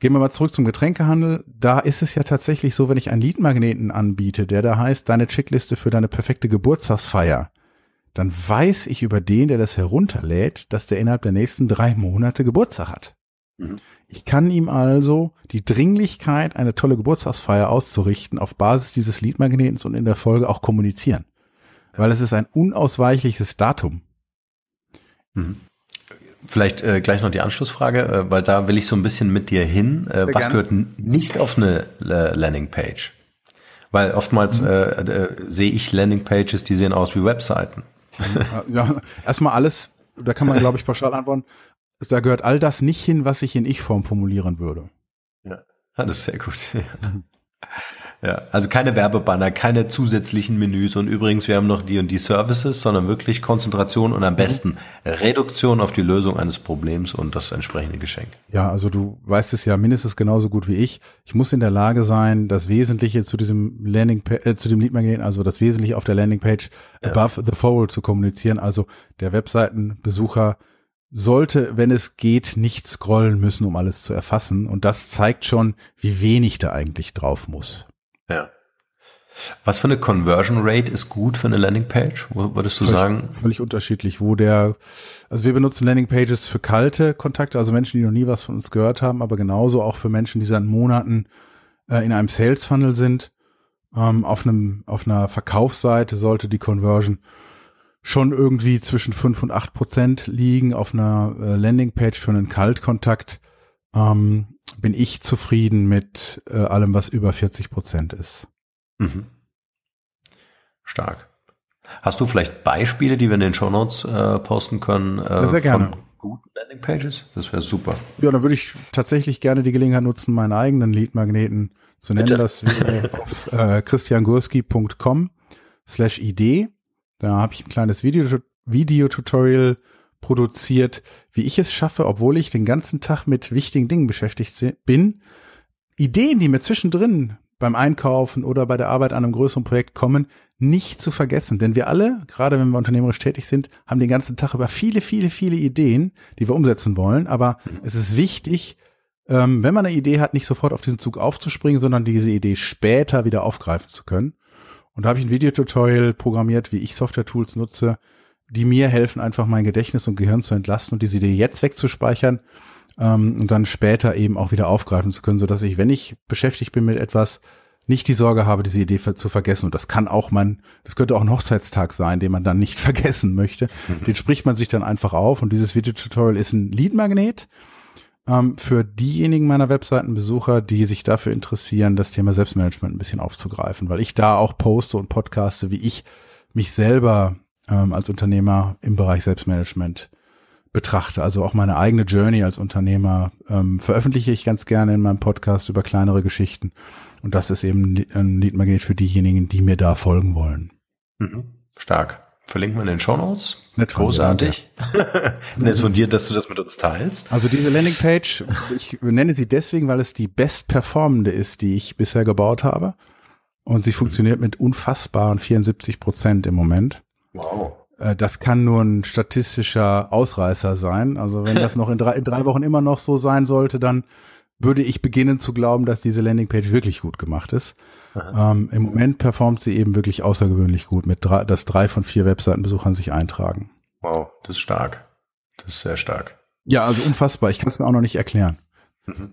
Gehen wir mal zurück zum Getränkehandel. Da ist es ja tatsächlich so, wenn ich einen Leadmagneten anbiete, der da heißt, deine Checkliste für deine perfekte Geburtstagsfeier, dann weiß ich über den, der das herunterlädt, dass der innerhalb der nächsten drei Monate Geburtstag hat. Mhm. Ich kann ihm also die Dringlichkeit, eine tolle Geburtstagsfeier auszurichten, auf Basis dieses Leadmagnetens und in der Folge auch kommunizieren. Weil es ist ein unausweichliches Datum. Mhm. Vielleicht äh, gleich noch die Anschlussfrage, äh, weil da will ich so ein bisschen mit dir hin. Äh, was gehört nicht auf eine äh, Landingpage? Weil oftmals mhm. äh, äh, sehe ich Landingpages, die sehen aus wie Webseiten. ja, erstmal alles, da kann man, glaube ich, pauschal antworten. Da gehört all das nicht hin, was ich in Ich-Form formulieren würde. Ja, das ist sehr gut. Ja, also keine Werbebanner, keine zusätzlichen Menüs und übrigens, wir haben noch die und die Services, sondern wirklich Konzentration und am mhm. besten Reduktion auf die Lösung eines Problems und das entsprechende Geschenk. Ja, also du weißt es ja mindestens genauso gut wie ich. Ich muss in der Lage sein, das Wesentliche zu diesem Landing, äh, zu dem Leadmagnet, also das Wesentliche auf der Landingpage ja. above the fold zu kommunizieren. Also der Webseitenbesucher sollte, wenn es geht, nicht scrollen müssen, um alles zu erfassen. Und das zeigt schon, wie wenig da eigentlich drauf muss. Ja. Was für eine Conversion Rate ist gut für eine Landingpage? Würdest du völlig, sagen? Völlig unterschiedlich, wo der, also wir benutzen Landingpages für kalte Kontakte, also Menschen, die noch nie was von uns gehört haben, aber genauso auch für Menschen, die seit Monaten äh, in einem Sales Funnel sind. Ähm, auf einem, auf einer Verkaufsseite sollte die Conversion schon irgendwie zwischen fünf und acht Prozent liegen. Auf einer äh, Landingpage für einen Kaltkontakt ähm, bin ich zufrieden mit äh, allem, was über 40 Prozent ist. Mhm. Stark. Hast du vielleicht Beispiele, die wir in den Show Notes äh, posten können? Äh, sehr gerne. Von guten Landingpages? Das wäre super. Ja, dann würde ich tatsächlich gerne die Gelegenheit nutzen, meinen eigenen Leadmagneten zu nennen. Bitte? Das wäre auf äh, christiangurski.com slash Idee. Da habe ich ein kleines Video, Video-Tutorial produziert, wie ich es schaffe, obwohl ich den ganzen Tag mit wichtigen Dingen beschäftigt bin, Ideen, die mir zwischendrin beim Einkaufen oder bei der Arbeit an einem größeren Projekt kommen, nicht zu vergessen. Denn wir alle, gerade wenn wir unternehmerisch tätig sind, haben den ganzen Tag über viele, viele, viele Ideen, die wir umsetzen wollen. Aber es ist wichtig, ähm, wenn man eine Idee hat, nicht sofort auf diesen Zug aufzuspringen, sondern diese Idee später wieder aufgreifen zu können. Und da habe ich ein Videotutorial programmiert, wie ich Software-Tools nutze, die mir helfen, einfach mein Gedächtnis und Gehirn zu entlasten und diese Idee jetzt wegzuspeichern ähm, und dann später eben auch wieder aufgreifen zu können, so dass ich, wenn ich beschäftigt bin mit etwas, nicht die Sorge habe, diese Idee zu vergessen. Und das kann auch man, das könnte auch ein Hochzeitstag sein, den man dann nicht vergessen möchte. Den spricht man sich dann einfach auf. Und dieses Videotutorial ist ein Leadmagnet ähm, für diejenigen meiner Webseitenbesucher, die sich dafür interessieren, das Thema Selbstmanagement ein bisschen aufzugreifen, weil ich da auch poste und podcaste, wie ich mich selber ähm, als Unternehmer im Bereich Selbstmanagement betrachte. Also auch meine eigene Journey als Unternehmer ähm, veröffentliche ich ganz gerne in meinem Podcast über kleinere Geschichten. Und das ist eben ein Leadmagnet für diejenigen, die mir da folgen wollen. Mhm. Stark. Verlinken wir in den Show Notes. Nicht Großartig. Nett von dir, dass du das mit uns teilst. Also diese Landingpage, ich nenne sie deswegen, weil es die bestperformende ist, die ich bisher gebaut habe. Und sie funktioniert mit unfassbaren 74 Prozent im Moment. Wow. Äh, das kann nur ein statistischer Ausreißer sein. Also wenn das noch in drei, in drei Wochen immer noch so sein sollte, dann würde ich beginnen zu glauben, dass diese Landingpage wirklich gut gemacht ist. Ähm, Im Moment performt sie eben wirklich außergewöhnlich gut, mit drei, dass drei von vier Webseitenbesuchern sich eintragen. Wow, das ist stark. Das ist sehr stark. Ja, also unfassbar. Ich kann es mir auch noch nicht erklären. Mhm.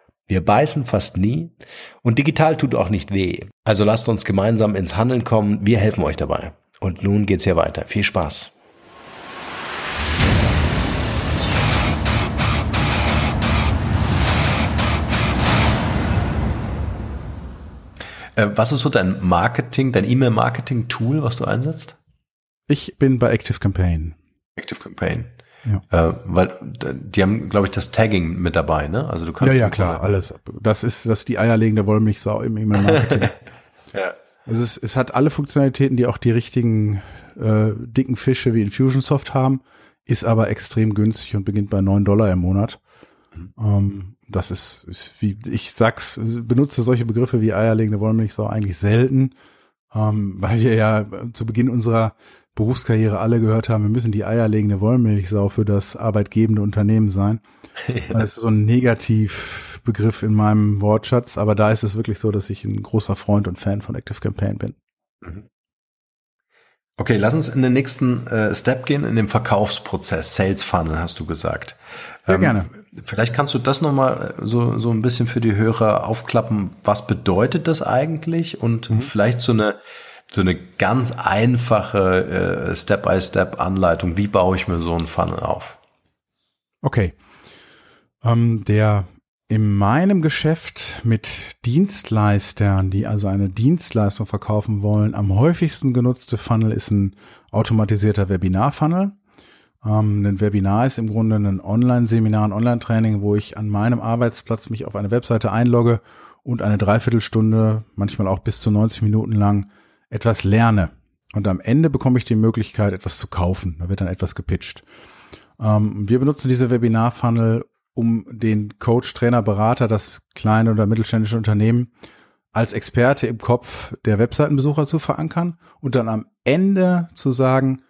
Wir beißen fast nie und digital tut auch nicht weh. Also lasst uns gemeinsam ins Handeln kommen. Wir helfen euch dabei. Und nun geht's hier weiter. Viel Spaß. Äh, was ist so dein Marketing, dein E-Mail-Marketing-Tool, was du einsetzt? Ich bin bei Active Campaign. Active Campaign. Ja. Äh, weil die haben, glaube ich, das Tagging mit dabei, ne? Also du kannst ja, ja klar, alles. Das ist das ist die eierlegende Wollmilchsau im E-Mail-Marketing. ja. Es, es hat alle Funktionalitäten, die auch die richtigen äh, dicken Fische wie Infusionsoft haben, ist aber extrem günstig und beginnt bei neun Dollar im Monat. Mhm. Ähm, das ist, ist wie ich sag's, benutze solche Begriffe wie eierlegende Wollmilchsau eigentlich selten, ähm, weil wir ja zu Beginn unserer Berufskarriere alle gehört haben, wir müssen die eierlegende Wollmilchsau für das arbeitgebende Unternehmen sein. Ja. Das ist so ein Negativbegriff in meinem Wortschatz, aber da ist es wirklich so, dass ich ein großer Freund und Fan von Active Campaign bin. Mhm. Okay, lass uns in den nächsten äh, Step gehen, in den Verkaufsprozess, Sales Funnel, hast du gesagt. Sehr ähm, gerne. Vielleicht kannst du das nochmal äh, so, so ein bisschen für die Hörer aufklappen. Was bedeutet das eigentlich? Und mhm. vielleicht so eine, so eine ganz einfache äh, Step-by-Step-Anleitung. Wie baue ich mir so einen Funnel auf? Okay. Ähm, der in meinem Geschäft mit Dienstleistern, die also eine Dienstleistung verkaufen wollen, am häufigsten genutzte Funnel ist ein automatisierter Webinar-Funnel. Ähm, ein Webinar ist im Grunde ein Online-Seminar, ein Online-Training, wo ich an meinem Arbeitsplatz mich auf eine Webseite einlogge und eine Dreiviertelstunde, manchmal auch bis zu 90 Minuten lang etwas lerne. Und am Ende bekomme ich die Möglichkeit, etwas zu kaufen. Da wird dann etwas gepitcht. Ähm, wir benutzen diese Webinar-Funnel, um den Coach, Trainer, Berater, das kleine oder mittelständische Unternehmen als Experte im Kopf der Webseitenbesucher zu verankern und dann am Ende zu sagen,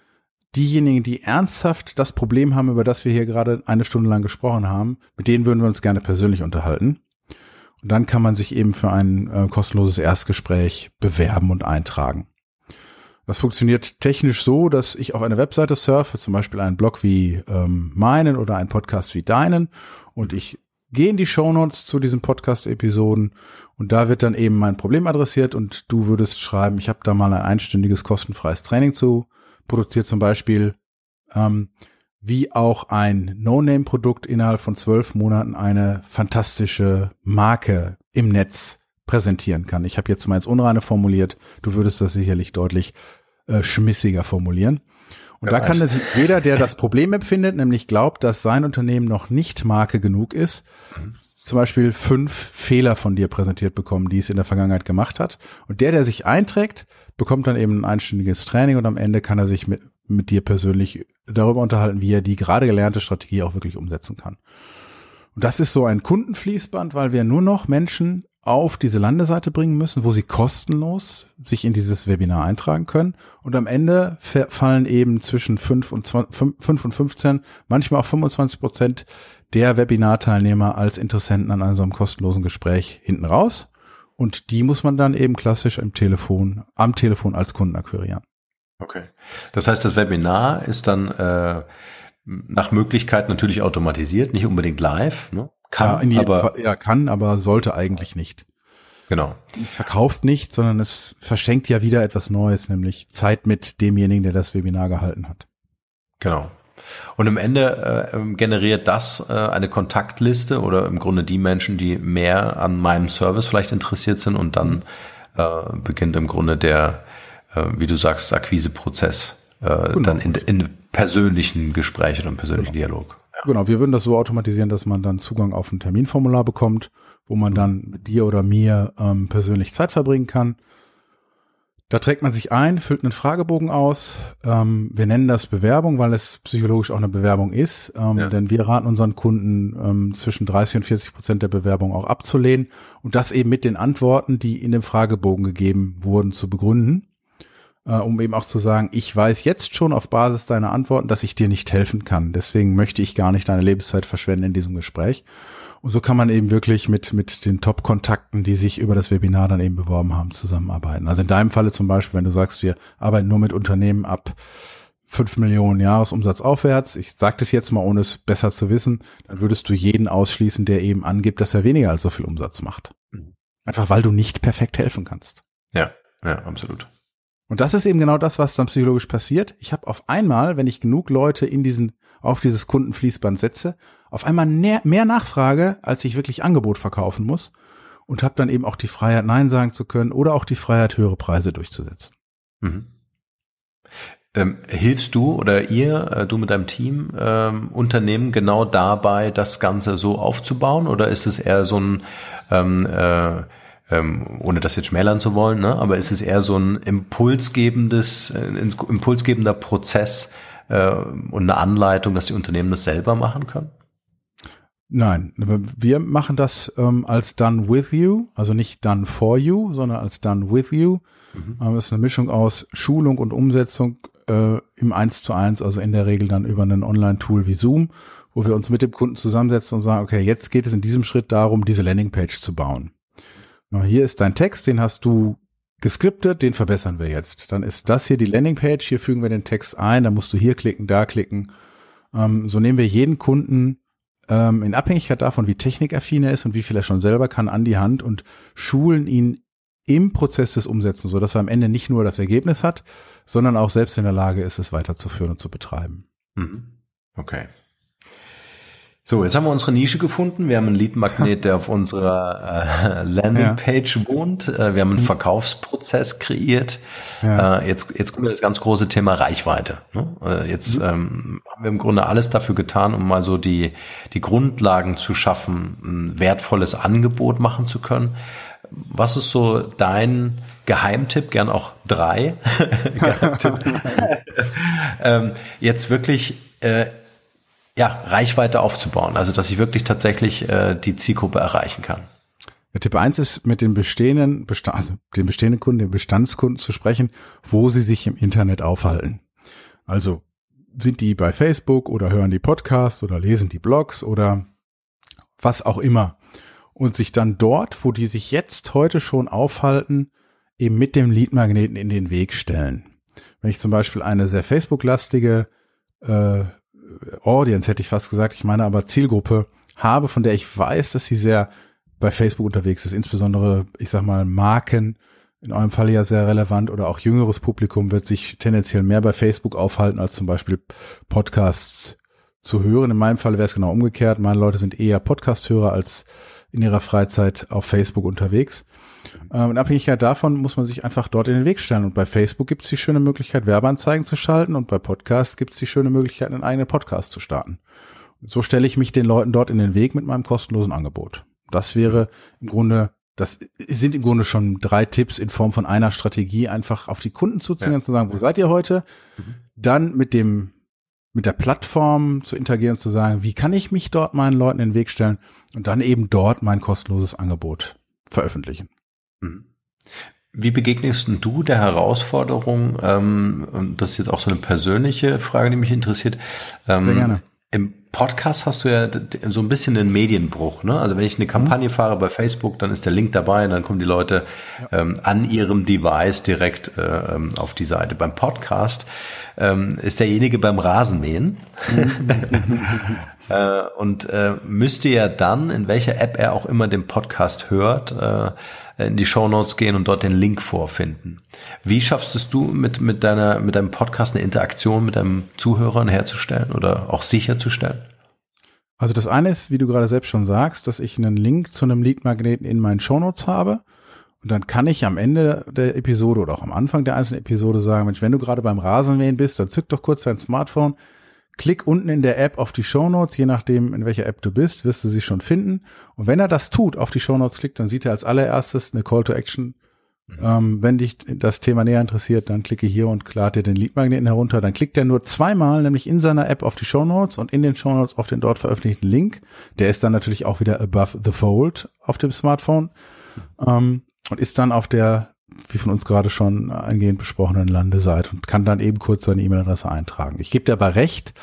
diejenigen, die ernsthaft das Problem haben, über das wir hier gerade eine Stunde lang gesprochen haben, mit denen würden wir uns gerne persönlich unterhalten. Und dann kann man sich eben für ein äh, kostenloses Erstgespräch bewerben und eintragen. Das funktioniert technisch so, dass ich auf eine Webseite surfe, zum Beispiel einen Blog wie ähm, meinen oder einen Podcast wie deinen, und ich gehe in die Shownotes zu diesen Podcast-Episoden und da wird dann eben mein Problem adressiert und du würdest schreiben, ich habe da mal ein einstündiges kostenfreies Training zu produziert, zum Beispiel ähm, wie auch ein No-Name-Produkt innerhalb von zwölf Monaten eine fantastische Marke im Netz präsentieren kann. Ich habe jetzt mal ins Unreine formuliert, du würdest das sicherlich deutlich äh, schmissiger formulieren. Und ja, da kann das jeder, der das Problem empfindet, nämlich glaubt, dass sein Unternehmen noch nicht Marke genug ist, mhm. zum Beispiel fünf Fehler von dir präsentiert bekommen, die es in der Vergangenheit gemacht hat. Und der, der sich einträgt, bekommt dann eben ein einstündiges Training und am Ende kann er sich mit mit dir persönlich darüber unterhalten, wie er die gerade gelernte Strategie auch wirklich umsetzen kann. Und das ist so ein Kundenfließband, weil wir nur noch Menschen auf diese Landeseite bringen müssen, wo sie kostenlos sich in dieses Webinar eintragen können. Und am Ende fallen eben zwischen 5 und, 20, 5 und 15, manchmal auch 25 Prozent der Webinarteilnehmer als Interessenten an einem kostenlosen Gespräch hinten raus. Und die muss man dann eben klassisch im Telefon, am Telefon als Kunden akquirieren. Okay. Das heißt, das Webinar ist dann äh, nach Möglichkeit natürlich automatisiert, nicht unbedingt live. Ne? Kann, ja, aber ja, kann, aber sollte eigentlich nicht. Genau. Verkauft nicht, sondern es verschenkt ja wieder etwas Neues, nämlich Zeit mit demjenigen, der das Webinar gehalten hat. Genau. Und im Ende äh, ähm, generiert das äh, eine Kontaktliste oder im Grunde die Menschen, die mehr an meinem Service vielleicht interessiert sind und dann äh, beginnt im Grunde der, äh, wie du sagst, Akquiseprozess äh, genau. dann in, in persönlichen Gesprächen und persönlichen genau. Dialog. Genau, wir würden das so automatisieren, dass man dann Zugang auf ein Terminformular bekommt, wo man dann mit dir oder mir ähm, persönlich Zeit verbringen kann. Da trägt man sich ein, füllt einen Fragebogen aus. Ähm, wir nennen das Bewerbung, weil es psychologisch auch eine Bewerbung ist. Ähm, ja. Denn wir raten unseren Kunden ähm, zwischen 30 und 40 Prozent der Bewerbung auch abzulehnen und das eben mit den Antworten, die in dem Fragebogen gegeben wurden, zu begründen. Äh, um eben auch zu sagen, ich weiß jetzt schon auf Basis deiner Antworten, dass ich dir nicht helfen kann. Deswegen möchte ich gar nicht deine Lebenszeit verschwenden in diesem Gespräch. Und so kann man eben wirklich mit, mit den Top-Kontakten, die sich über das Webinar dann eben beworben haben, zusammenarbeiten. Also in deinem Falle zum Beispiel, wenn du sagst, wir arbeiten nur mit Unternehmen ab fünf Millionen Jahresumsatz aufwärts, ich sage das jetzt mal, ohne es besser zu wissen, dann würdest du jeden ausschließen, der eben angibt, dass er weniger als so viel Umsatz macht. Mhm. Einfach weil du nicht perfekt helfen kannst. Ja, ja, absolut. Und das ist eben genau das, was dann psychologisch passiert. Ich habe auf einmal, wenn ich genug Leute in diesen auf dieses Kundenfließband setze, auf einmal mehr, Nachfrage, als ich wirklich Angebot verkaufen muss und habe dann eben auch die Freiheit, Nein sagen zu können oder auch die Freiheit, höhere Preise durchzusetzen. Mhm. Ähm, hilfst du oder ihr, äh, du mit deinem Team, ähm, Unternehmen genau dabei, das Ganze so aufzubauen? Oder ist es eher so ein, ähm, äh, ähm, ohne das jetzt schmälern zu wollen, ne? aber ist es eher so ein impulsgebendes, äh, impulsgebender Prozess äh, und eine Anleitung, dass die Unternehmen das selber machen können? Nein, wir machen das ähm, als Done with you, also nicht Done for you, sondern als Done with you. Mhm. Ähm, das ist eine Mischung aus Schulung und Umsetzung äh, im Eins zu eins, also in der Regel dann über ein Online-Tool wie Zoom, wo wir uns mit dem Kunden zusammensetzen und sagen, okay, jetzt geht es in diesem Schritt darum, diese Landingpage zu bauen. Hier ist dein Text, den hast du geskriptet, den verbessern wir jetzt. Dann ist das hier die Landingpage, hier fügen wir den Text ein, dann musst du hier klicken, da klicken. Ähm, so nehmen wir jeden Kunden ähm, in Abhängigkeit davon, wie technikaffin er ist und wie viel er schon selber kann, an die Hand und schulen ihn im Prozess des Umsetzens, so dass er am Ende nicht nur das Ergebnis hat, sondern auch selbst in der Lage ist, es weiterzuführen und zu betreiben. Mhm. Okay. So, jetzt haben wir unsere Nische gefunden. Wir haben einen Lead-Magnet, der auf unserer äh, Landingpage ja. wohnt. Äh, wir haben einen mhm. Verkaufsprozess kreiert. Ja. Äh, jetzt, jetzt kommt das ganz große Thema Reichweite. Ne? Äh, jetzt mhm. ähm, haben wir im Grunde alles dafür getan, um mal so die, die Grundlagen zu schaffen, ein wertvolles Angebot machen zu können. Was ist so dein Geheimtipp, gern auch drei, ähm, jetzt wirklich äh, ja, Reichweite aufzubauen. Also dass ich wirklich tatsächlich äh, die Zielgruppe erreichen kann. Ja, Tipp eins ist, mit den bestehenden, Bestand, also den bestehenden Kunden, den Bestandskunden zu sprechen, wo sie sich im Internet aufhalten. Also sind die bei Facebook oder hören die Podcasts oder lesen die Blogs oder was auch immer. Und sich dann dort, wo die sich jetzt heute schon aufhalten, eben mit dem Leadmagneten in den Weg stellen. Wenn ich zum Beispiel eine sehr Facebook-lastige äh, Audience, hätte ich fast gesagt, ich meine aber Zielgruppe habe, von der ich weiß, dass sie sehr bei Facebook unterwegs ist, insbesondere, ich sag mal, Marken, in eurem Fall ja sehr relevant oder auch jüngeres Publikum wird sich tendenziell mehr bei Facebook aufhalten, als zum Beispiel Podcasts zu hören. In meinem Fall wäre es genau umgekehrt. Meine Leute sind eher Podcast-Hörer als in ihrer Freizeit auf Facebook unterwegs. Ähm, in Abhängigkeit davon muss man sich einfach dort in den Weg stellen. Und bei Facebook gibt es die schöne Möglichkeit, Werbeanzeigen zu schalten und bei Podcasts gibt es die schöne Möglichkeit, einen eigenen Podcast zu starten. So stelle ich mich den Leuten dort in den Weg mit meinem kostenlosen Angebot. Das wäre im Grunde, das sind im Grunde schon drei Tipps in Form von einer Strategie, einfach auf die Kunden zuzugehen ja. und zu sagen, wo seid ihr heute? Mhm. Dann mit dem, mit der Plattform zu interagieren, zu sagen, wie kann ich mich dort meinen Leuten in den Weg stellen und dann eben dort mein kostenloses Angebot veröffentlichen. Mhm. Wie begegnest du der Herausforderung, ähm, und das ist jetzt auch so eine persönliche Frage, die mich interessiert, ähm, Sehr gerne. Im, Podcast hast du ja so ein bisschen den Medienbruch. Ne? Also wenn ich eine Kampagne mhm. fahre bei Facebook, dann ist der Link dabei, dann kommen die Leute ähm, an ihrem Device direkt äh, ähm, auf die Seite. Beim Podcast ähm, ist derjenige beim Rasenmähen äh, und äh, müsste ja dann, in welcher App er auch immer den Podcast hört, äh, in die Show Notes gehen und dort den Link vorfinden. Wie schaffst es du mit, mit deiner, mit deinem Podcast eine Interaktion mit deinem Zuhörern herzustellen oder auch sicherzustellen? Also das eine ist, wie du gerade selbst schon sagst, dass ich einen Link zu einem Lead-Magneten in meinen Show Notes habe. Und dann kann ich am Ende der Episode oder auch am Anfang der einzelnen Episode sagen, Mensch, wenn du gerade beim Rasenmähen bist, dann zück doch kurz dein Smartphone, klick unten in der App auf die Show Notes, je nachdem, in welcher App du bist, wirst du sie schon finden. Und wenn er das tut, auf die Show Notes klickt, dann sieht er als allererstes eine Call to Action. Mhm. Ähm, wenn dich das Thema näher interessiert, dann klicke hier und lade den Leadmagneten herunter. Dann klickt er nur zweimal, nämlich in seiner App auf die Show Notes und in den Show Notes auf den dort veröffentlichten Link. Der ist dann natürlich auch wieder above the fold auf dem Smartphone. Ähm, und ist dann auf der, wie von uns gerade schon eingehend besprochenen Landeseite und kann dann eben kurz seine E-Mail-Adresse eintragen. Ich gebe dir aber recht,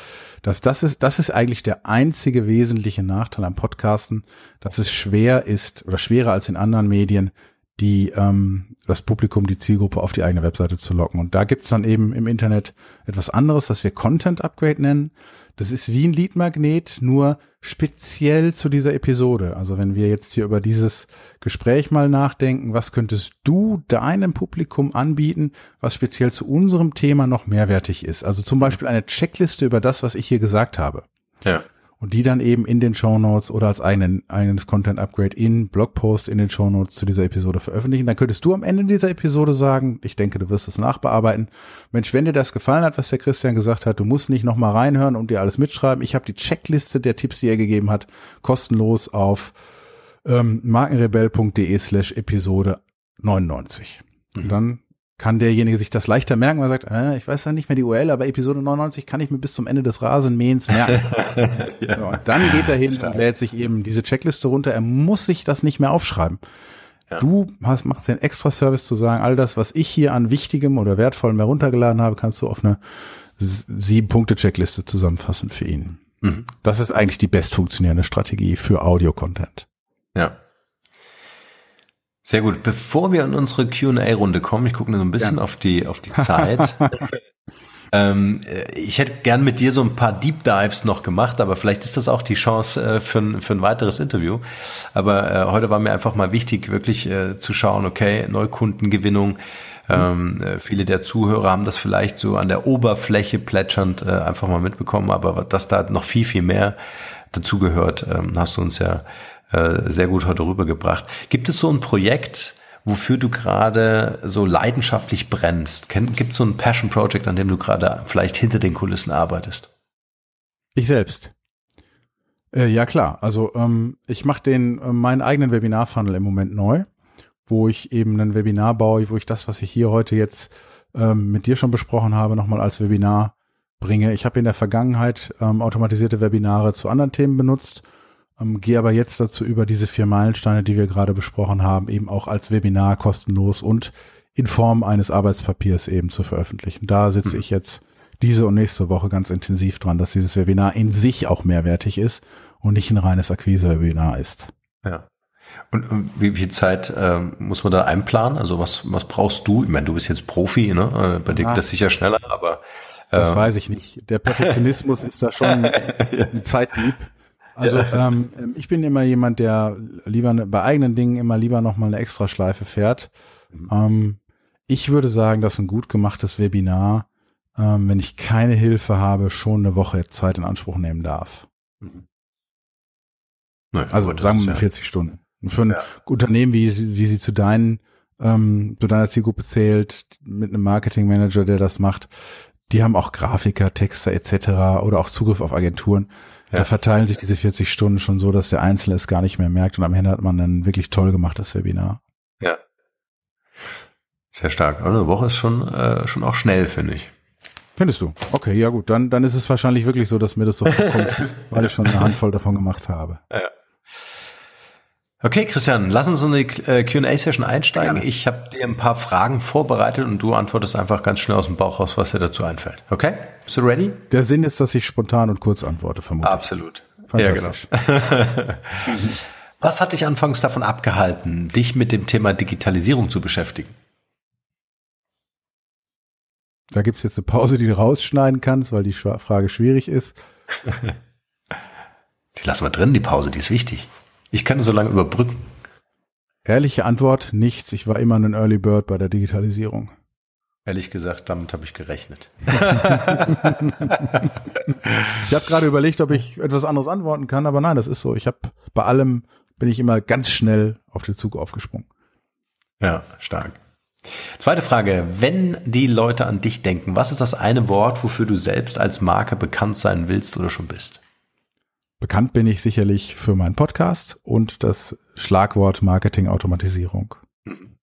dass das ist, das ist eigentlich der einzige wesentliche Nachteil am Podcasten, dass es schwer ist oder schwerer als in anderen Medien, die ähm, das Publikum, die Zielgruppe auf die eigene Webseite zu locken. Und da gibt's dann eben im Internet etwas anderes, das wir Content Upgrade nennen. Das ist wie ein Leadmagnet, nur speziell zu dieser Episode. Also wenn wir jetzt hier über dieses Gespräch mal nachdenken, was könntest du deinem Publikum anbieten, was speziell zu unserem Thema noch mehrwertig ist? Also zum Beispiel eine Checkliste über das, was ich hier gesagt habe. Ja und die dann eben in den Show Notes oder als eigenen, eigenes Content Upgrade in Blogpost in den Show Notes zu dieser Episode veröffentlichen. Dann könntest du am Ende dieser Episode sagen, ich denke, du wirst es nachbearbeiten. Mensch, wenn dir das gefallen hat, was der Christian gesagt hat, du musst nicht nochmal reinhören und dir alles mitschreiben. Ich habe die Checkliste der Tipps, die er gegeben hat, kostenlos auf ähm, markenrebell.de slash Episode 99. Und mhm. dann kann derjenige sich das leichter merken, weil er sagt, äh, ich weiß ja nicht mehr die URL, aber Episode 99 kann ich mir bis zum Ende des Rasenmähens merken. ja. so, und dann geht er hin Stark. und lädt sich eben diese Checkliste runter. Er muss sich das nicht mehr aufschreiben. Ja. Du hast, machst den extra Service zu sagen, all das, was ich hier an Wichtigem oder Wertvollem heruntergeladen habe, kannst du auf eine sieben Punkte Checkliste zusammenfassen für ihn. Mhm. Das ist eigentlich die best funktionierende Strategie für Audio-Content. Ja. Sehr gut. Bevor wir in unsere Q&A-Runde kommen, ich gucke nur so ein bisschen ja. auf die auf die Zeit. ähm, ich hätte gern mit dir so ein paar Deep Dives noch gemacht, aber vielleicht ist das auch die Chance äh, für, ein, für ein weiteres Interview. Aber äh, heute war mir einfach mal wichtig, wirklich äh, zu schauen, okay, Neukundengewinnung. Ähm, äh, viele der Zuhörer haben das vielleicht so an der Oberfläche plätschernd äh, einfach mal mitbekommen, aber dass da noch viel, viel mehr dazugehört, ähm, hast du uns ja äh, sehr gut heute rübergebracht. Gibt es so ein Projekt, wofür du gerade so leidenschaftlich brennst? Gibt es so ein Passion Project, an dem du gerade vielleicht hinter den Kulissen arbeitest? Ich selbst. Äh, ja klar, also ähm, ich mache den äh, meinen eigenen Webinar-Funnel im Moment neu, wo ich eben ein Webinar baue, wo ich das, was ich hier heute jetzt ähm, mit dir schon besprochen habe, nochmal als Webinar bringe. Ich habe in der Vergangenheit ähm, automatisierte Webinare zu anderen Themen benutzt ähm, gehe aber jetzt dazu über, diese vier Meilensteine, die wir gerade besprochen haben, eben auch als Webinar kostenlos und in Form eines Arbeitspapiers eben zu veröffentlichen. Da sitze mhm. ich jetzt diese und nächste Woche ganz intensiv dran, dass dieses Webinar in sich auch mehrwertig ist und nicht ein reines Akquise-Webinar ist. Ja. Und, und wie viel Zeit äh, muss man da einplanen? Also was, was brauchst du? Ich meine, du bist jetzt Profi, ne? Äh, bei dir geht das sicher schneller, aber äh, das weiß ich nicht. Der Perfektionismus ist da schon ein Zeitdieb. Also ja. ähm, ich bin immer jemand, der lieber ne, bei eigenen Dingen immer lieber noch mal eine Extraschleife fährt. Mhm. Ähm, ich würde sagen, dass ein gut gemachtes Webinar, ähm, wenn ich keine Hilfe habe, schon eine Woche Zeit in Anspruch nehmen darf. Mhm. Naja, also sagen wir mal 40 ja. Stunden. Und für ein ja. Unternehmen, wie, wie sie zu deinen ähm, zu deiner Zielgruppe zählt, mit einem Marketingmanager, der das macht, die haben auch Grafiker, Texter etc. oder auch Zugriff auf Agenturen. Ja. Da verteilen sich diese 40 Stunden schon so, dass der Einzelne es gar nicht mehr merkt und am Ende hat man ein wirklich toll gemachtes Webinar. Ja. Sehr stark. Eine Woche ist schon, äh, schon auch schnell, finde ich. Findest du? Okay, ja gut. Dann, dann ist es wahrscheinlich wirklich so, dass mir das so vorkommt, weil ich schon eine Handvoll davon gemacht habe. Ja. Okay, Christian, lass uns in die äh, Q&A-Session einsteigen. Gerne. Ich habe dir ein paar Fragen vorbereitet und du antwortest einfach ganz schnell aus dem Bauch raus, was dir dazu einfällt. Okay? Bist du ready? Der Sinn ist, dass ich spontan und kurz antworte, vermutlich. Absolut. Ja, genau. was hat dich anfangs davon abgehalten, dich mit dem Thema Digitalisierung zu beschäftigen? Da gibt's jetzt eine Pause, die du rausschneiden kannst, weil die Frage schwierig ist. Die lassen wir drin, die Pause, die ist wichtig. Ich kann so lange überbrücken. Ehrliche Antwort, nichts. Ich war immer ein Early Bird bei der Digitalisierung. Ehrlich gesagt, damit habe ich gerechnet. ich habe gerade überlegt, ob ich etwas anderes antworten kann, aber nein, das ist so. Ich habe bei allem bin ich immer ganz schnell auf den Zug aufgesprungen. Ja, stark. Zweite Frage. Wenn die Leute an dich denken, was ist das eine Wort, wofür du selbst als Marke bekannt sein willst oder schon bist? Bekannt bin ich sicherlich für meinen Podcast und das Schlagwort Marketing-Automatisierung. Mhm.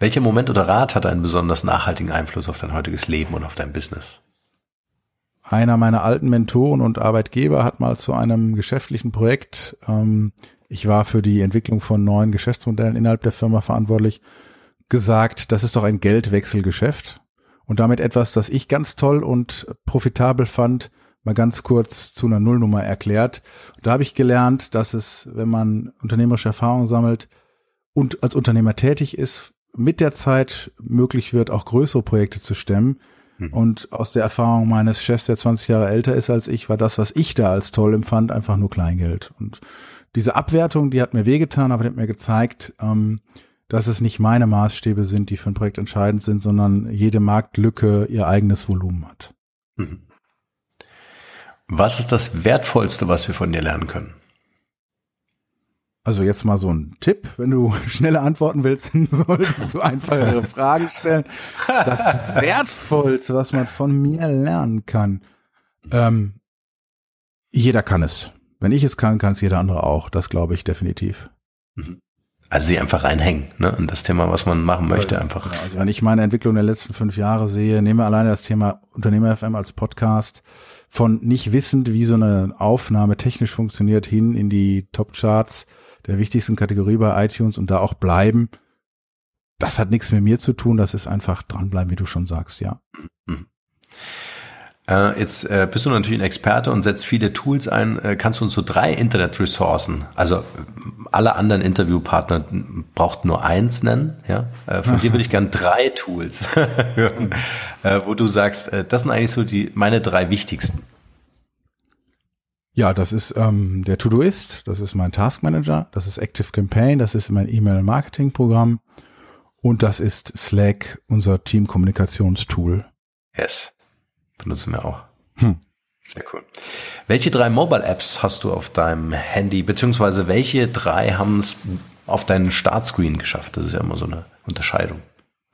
Welcher Moment oder Rat hat einen besonders nachhaltigen Einfluss auf dein heutiges Leben und auf dein Business? Einer meiner alten Mentoren und Arbeitgeber hat mal zu einem geschäftlichen Projekt, ähm, ich war für die Entwicklung von neuen Geschäftsmodellen innerhalb der Firma verantwortlich, gesagt, das ist doch ein Geldwechselgeschäft. Und damit etwas, das ich ganz toll und profitabel fand, mal ganz kurz zu einer Nullnummer erklärt. Da habe ich gelernt, dass es, wenn man unternehmerische Erfahrung sammelt und als Unternehmer tätig ist, mit der Zeit möglich wird, auch größere Projekte zu stemmen. Mhm. Und aus der Erfahrung meines Chefs, der 20 Jahre älter ist als ich, war das, was ich da als toll empfand, einfach nur Kleingeld. Und diese Abwertung, die hat mir wehgetan, aber die hat mir gezeigt, ähm, dass es nicht meine Maßstäbe sind, die für ein Projekt entscheidend sind, sondern jede Marktlücke ihr eigenes Volumen hat. Mhm. Was ist das Wertvollste, was wir von dir lernen können? Also jetzt mal so ein Tipp, wenn du schnelle Antworten willst, solltest du einfachere Fragen stellen. Das Wertvollste, was man von mir lernen kann. Ähm, jeder kann es. Wenn ich es kann, kann es jeder andere auch. Das glaube ich definitiv. Mhm. Also sie einfach reinhängen, ne? Und das Thema, was man machen möchte, einfach. Also wenn ich meine Entwicklung der letzten fünf Jahre sehe, nehme alleine das Thema Unternehmer FM als Podcast, von nicht wissend, wie so eine Aufnahme technisch funktioniert, hin in die Top-Charts der wichtigsten Kategorie bei iTunes und da auch bleiben. Das hat nichts mit mir zu tun, das ist einfach dranbleiben, wie du schon sagst, ja. Mhm. Äh, jetzt äh, bist du natürlich ein Experte und setzt viele Tools ein. Äh, kannst du uns so drei Internetressourcen, also alle anderen Interviewpartner braucht nur eins nennen, ja? Äh, von dir würde ich gern drei Tools hören, äh, wo du sagst, äh, das sind eigentlich so die meine drei wichtigsten. Ja, das ist ähm, der Todoist, das ist mein Task Manager, das ist Active Campaign, das ist mein E-Mail-Marketing-Programm und das ist Slack, unser Team-Kommunikationstool. Yes. Benutzen wir auch. Hm. Sehr cool. Welche drei Mobile-Apps hast du auf deinem Handy, beziehungsweise welche drei haben es auf deinen Startscreen geschafft? Das ist ja immer so eine Unterscheidung.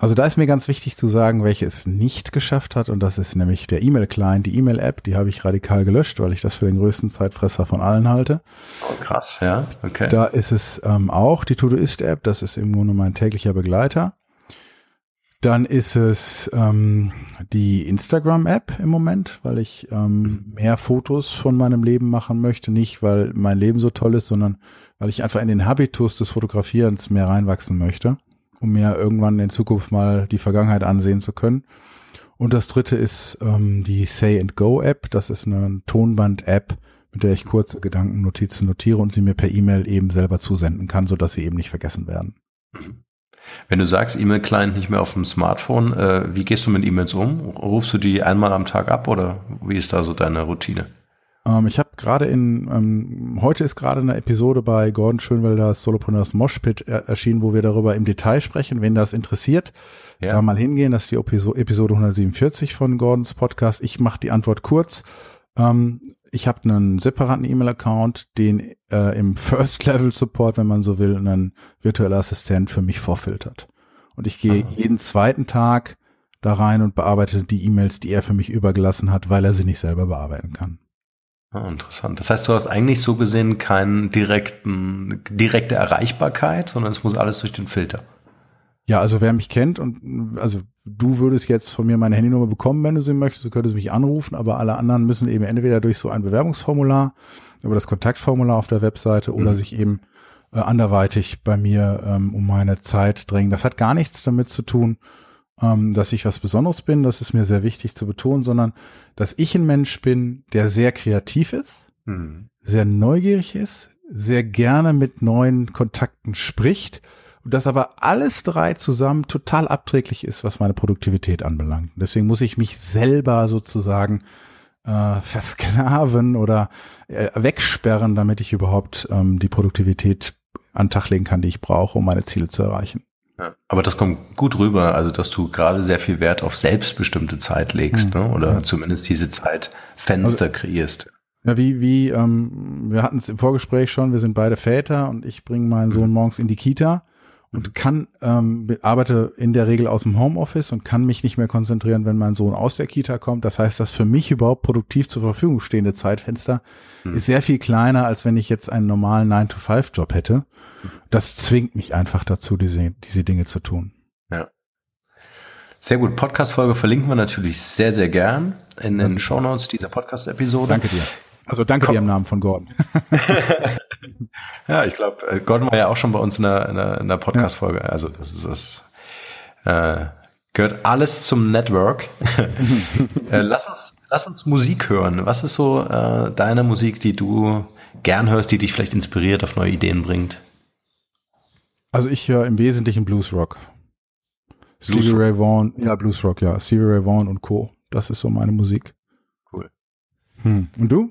Also da ist mir ganz wichtig zu sagen, welche es nicht geschafft hat und das ist nämlich der E-Mail-Client, die E-Mail-App, die habe ich radikal gelöscht, weil ich das für den größten Zeitfresser von allen halte. Oh, krass, ja, okay. Da ist es ähm, auch die Todoist-App, das ist im Grunde mein täglicher Begleiter. Dann ist es ähm, die Instagram-App im Moment, weil ich ähm, mehr Fotos von meinem Leben machen möchte. Nicht, weil mein Leben so toll ist, sondern weil ich einfach in den Habitus des Fotografierens mehr reinwachsen möchte, um mir irgendwann in Zukunft mal die Vergangenheit ansehen zu können. Und das dritte ist ähm, die Say and Go App. Das ist eine Tonband-App, mit der ich kurze Gedankennotizen notiere und sie mir per E-Mail eben selber zusenden kann, sodass sie eben nicht vergessen werden. Wenn du sagst, E-Mail-Client nicht mehr auf dem Smartphone, äh, wie gehst du mit E-Mails um? Rufst du die einmal am Tag ab oder wie ist da so deine Routine? Ähm, ich habe gerade in, ähm, heute ist gerade eine Episode bei Gordon Schönwelder Solopreneurs Moshpit er erschienen, wo wir darüber im Detail sprechen. Wenn das interessiert, ja. da mal hingehen. Das ist die Episode 147 von Gordons Podcast. Ich mache die Antwort kurz. Ähm, ich habe einen separaten E-Mail-Account, den äh, im First-Level-Support, wenn man so will, ein virtueller Assistent für mich vorfiltert. Und ich gehe ah. jeden zweiten Tag da rein und bearbeite die E-Mails, die er für mich übergelassen hat, weil er sie nicht selber bearbeiten kann. Ah, interessant. Das heißt, du hast eigentlich so gesehen keinen direkten, direkte Erreichbarkeit, sondern es muss alles durch den Filter. Ja, also wer mich kennt und also du würdest jetzt von mir meine Handynummer bekommen, wenn du sie möchtest, du könntest mich anrufen, aber alle anderen müssen eben entweder durch so ein Bewerbungsformular, über das Kontaktformular auf der Webseite oder mhm. sich eben äh, anderweitig bei mir ähm, um meine Zeit drängen. Das hat gar nichts damit zu tun, ähm, dass ich was Besonderes bin, das ist mir sehr wichtig zu betonen, sondern dass ich ein Mensch bin, der sehr kreativ ist, mhm. sehr neugierig ist, sehr gerne mit neuen Kontakten spricht und das aber alles drei zusammen total abträglich ist, was meine Produktivität anbelangt. Deswegen muss ich mich selber sozusagen äh, versklaven oder äh, wegsperren, damit ich überhaupt ähm, die Produktivität an den Tag legen kann, die ich brauche, um meine Ziele zu erreichen. Ja, aber das kommt gut rüber, also dass du gerade sehr viel Wert auf selbstbestimmte Zeit legst, hm. ne? oder ja. zumindest diese Zeitfenster also, kreierst. Ja, wie, wie, ähm, wir hatten es im Vorgespräch schon, wir sind beide Väter und ich bringe meinen Sohn mhm. morgens in die Kita und kann ähm, arbeite in der Regel aus dem Homeoffice und kann mich nicht mehr konzentrieren, wenn mein Sohn aus der Kita kommt. Das heißt, das für mich überhaupt produktiv zur Verfügung stehende Zeitfenster hm. ist sehr viel kleiner, als wenn ich jetzt einen normalen 9-to-5-Job hätte. Das zwingt mich einfach dazu, diese, diese Dinge zu tun. Ja. Sehr gut. Podcast-Folge verlinken wir natürlich sehr, sehr gern in den Show Notes dieser Podcast-Episode. Danke dir. Also danke Komm. dir im Namen von Gordon. ja, ich glaube, äh, Gordon war ja auch schon bei uns in der, in der, in der Podcast-Folge. Also das ist das äh, gehört alles zum Network. äh, lass uns, lass uns Musik hören. Was ist so äh, deine Musik, die du gern hörst, die dich vielleicht inspiriert, auf neue Ideen bringt? Also ich höre im Wesentlichen Bluesrock. Stevie Blues Ray Vaughan, ja Bluesrock, ja, Stevie Ray Vaughan und Co. Das ist so meine Musik. Cool. Hm. Und du?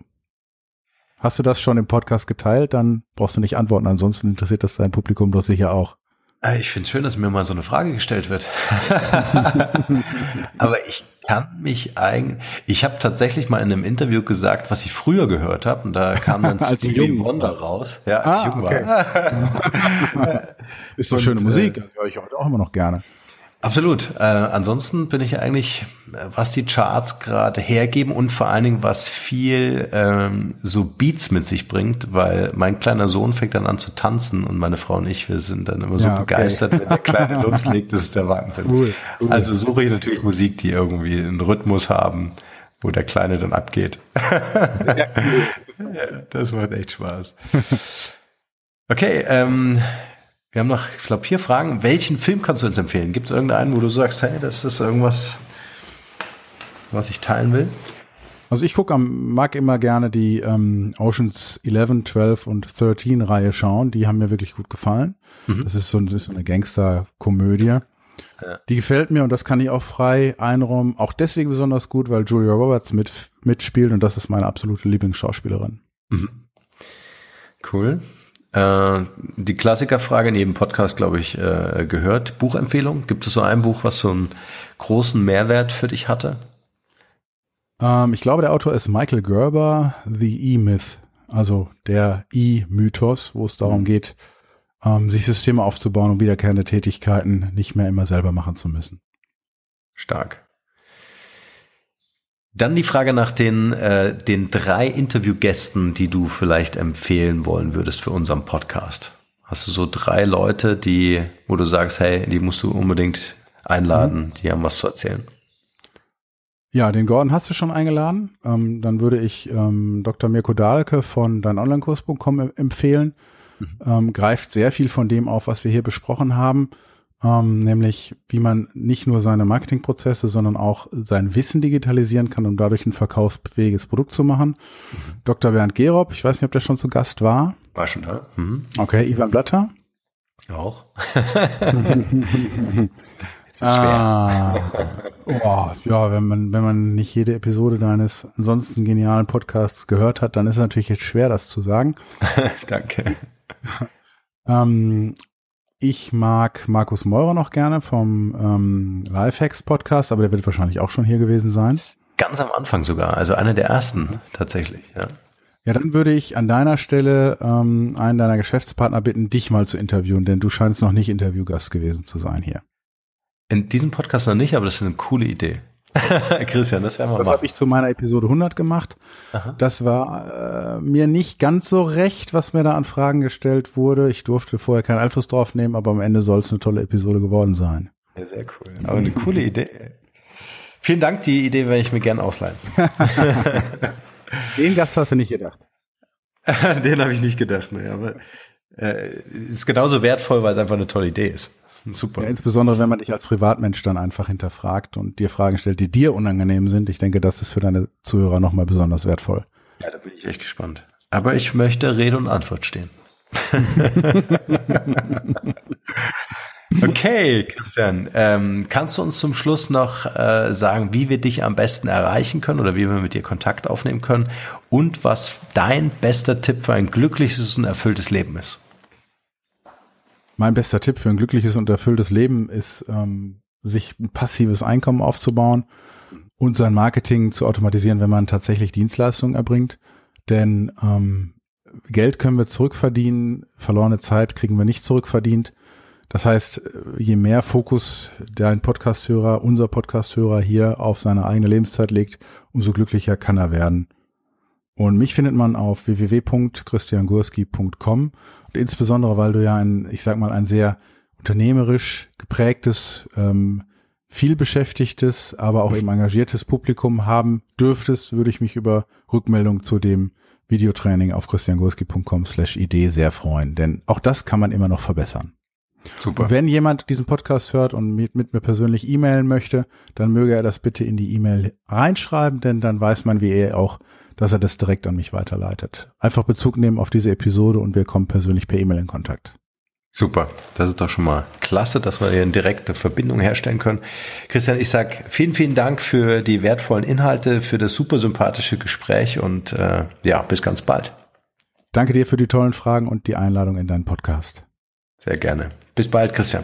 Hast du das schon im Podcast geteilt? Dann brauchst du nicht antworten. Ansonsten interessiert das dein Publikum doch sicher auch. Äh, ich finde es schön, dass mir mal so eine Frage gestellt wird. Aber ich kann mich eigentlich, ich habe tatsächlich mal in einem Interview gesagt, was ich früher gehört habe, und da kam dann Stevie Wonder raus. Ja, als ah, ich jung okay. war. Ist doch schöne Musik, äh, höre ich heute auch immer noch gerne. Absolut. Äh, ansonsten bin ich eigentlich, was die Charts gerade hergeben und vor allen Dingen, was viel ähm, so Beats mit sich bringt, weil mein kleiner Sohn fängt dann an zu tanzen und meine Frau und ich, wir sind dann immer so ja, okay. begeistert, wenn der Kleine loslegt, das ist der Wahnsinn. Cool, cool. Also suche ich natürlich Musik, die irgendwie einen Rhythmus haben, wo der Kleine dann abgeht. ja, das macht echt Spaß. Okay, ähm, wir haben noch, ich glaube, vier Fragen. Welchen Film kannst du uns empfehlen? Gibt es irgendeinen, wo du sagst, hey, das ist irgendwas, was ich teilen will? Also ich gucke mag immer gerne die ähm, Oceans 11, 12 und 13 Reihe schauen. Die haben mir wirklich gut gefallen. Mhm. Das, ist so, das ist so eine Gangster-Komödie. Ja. Die gefällt mir und das kann ich auch frei einräumen. Auch deswegen besonders gut, weil Julia Roberts mit, mitspielt und das ist meine absolute Lieblingsschauspielerin. Mhm. Cool. Äh, die Klassikerfrage in jedem Podcast, glaube ich, äh, gehört. Buchempfehlung? Gibt es so ein Buch, was so einen großen Mehrwert für dich hatte? Ähm, ich glaube, der Autor ist Michael Gerber, The E-Myth, also der E-Mythos, wo es darum mhm. geht, ähm, sich Systeme aufzubauen, um wiederkehrende Tätigkeiten nicht mehr immer selber machen zu müssen. Stark. Dann die Frage nach den, äh, den drei Interviewgästen, die du vielleicht empfehlen wollen würdest für unseren Podcast. Hast du so drei Leute, die, wo du sagst, hey, die musst du unbedingt einladen, mhm. die haben was zu erzählen? Ja, den Gordon hast du schon eingeladen. Ähm, dann würde ich ähm, Dr. Mirko Dahlke von deinonlinekurs.com empfehlen. Mhm. Ähm, greift sehr viel von dem auf, was wir hier besprochen haben ähm, nämlich wie man nicht nur seine Marketingprozesse, sondern auch sein Wissen digitalisieren kann, um dadurch ein verkaufsfähiges Produkt zu machen. Mhm. Dr. Bernd Gerob, ich weiß nicht, ob der schon zu Gast war. War schon da. Mhm. Okay, Ivan Blatter. Auch. ah, oh, ja, wenn man, wenn man nicht jede Episode deines ansonsten genialen Podcasts gehört hat, dann ist es natürlich jetzt schwer, das zu sagen. Danke. ähm, ich mag Markus Meurer noch gerne vom ähm, Lifehacks Podcast, aber der wird wahrscheinlich auch schon hier gewesen sein. Ganz am Anfang sogar, also einer der ersten tatsächlich, ja. Ja, dann würde ich an deiner Stelle ähm, einen deiner Geschäftspartner bitten, dich mal zu interviewen, denn du scheinst noch nicht Interviewgast gewesen zu sein hier. In diesem Podcast noch nicht, aber das ist eine coole Idee. Christian, das werden wir Das habe ich zu meiner Episode 100 gemacht. Aha. Das war äh, mir nicht ganz so recht, was mir da an Fragen gestellt wurde. Ich durfte vorher keinen Einfluss drauf nehmen, aber am Ende soll es eine tolle Episode geworden sein. Ja, sehr cool. Aber eine coole Idee. Vielen Dank, die Idee werde ich mir gern ausleihen. Den Gast hast du nicht gedacht. Den habe ich nicht gedacht, ne, aber äh, ist genauso wertvoll, weil es einfach eine tolle Idee ist. Super. Ja, insbesondere wenn man dich als Privatmensch dann einfach hinterfragt und dir Fragen stellt, die dir unangenehm sind. Ich denke, das ist für deine Zuhörer nochmal besonders wertvoll. Ja, da bin ich echt gespannt. Aber ich möchte Rede und Antwort stehen. okay, Christian, ähm, kannst du uns zum Schluss noch äh, sagen, wie wir dich am besten erreichen können oder wie wir mit dir Kontakt aufnehmen können und was dein bester Tipp für ein glückliches und erfülltes Leben ist? Mein bester Tipp für ein glückliches und erfülltes Leben ist, ähm, sich ein passives Einkommen aufzubauen und sein Marketing zu automatisieren, wenn man tatsächlich Dienstleistungen erbringt. Denn ähm, Geld können wir zurückverdienen, verlorene Zeit kriegen wir nicht zurückverdient. Das heißt, je mehr Fokus der ein Podcasthörer, unser Podcasthörer hier auf seine eigene Lebenszeit legt, umso glücklicher kann er werden. Und mich findet man auf www.christiangurski.com insbesondere weil du ja ein, ich sag mal, ein sehr unternehmerisch geprägtes, ähm, viel beschäftigtes, aber auch eben engagiertes Publikum haben dürftest, würde ich mich über Rückmeldung zu dem Videotraining auf christiangurski.com slash Idee sehr freuen, denn auch das kann man immer noch verbessern. Super. Und wenn jemand diesen Podcast hört und mit, mit mir persönlich e-mailen möchte, dann möge er das bitte in die E-Mail reinschreiben, denn dann weiß man, wie er auch dass er das direkt an mich weiterleitet. Einfach Bezug nehmen auf diese Episode und wir kommen persönlich per E-Mail in Kontakt. Super, das ist doch schon mal klasse, dass wir hier eine direkte Verbindung herstellen können. Christian, ich sag vielen, vielen Dank für die wertvollen Inhalte, für das super sympathische Gespräch und äh, ja, bis ganz bald. Danke dir für die tollen Fragen und die Einladung in deinen Podcast. Sehr gerne. Bis bald, Christian.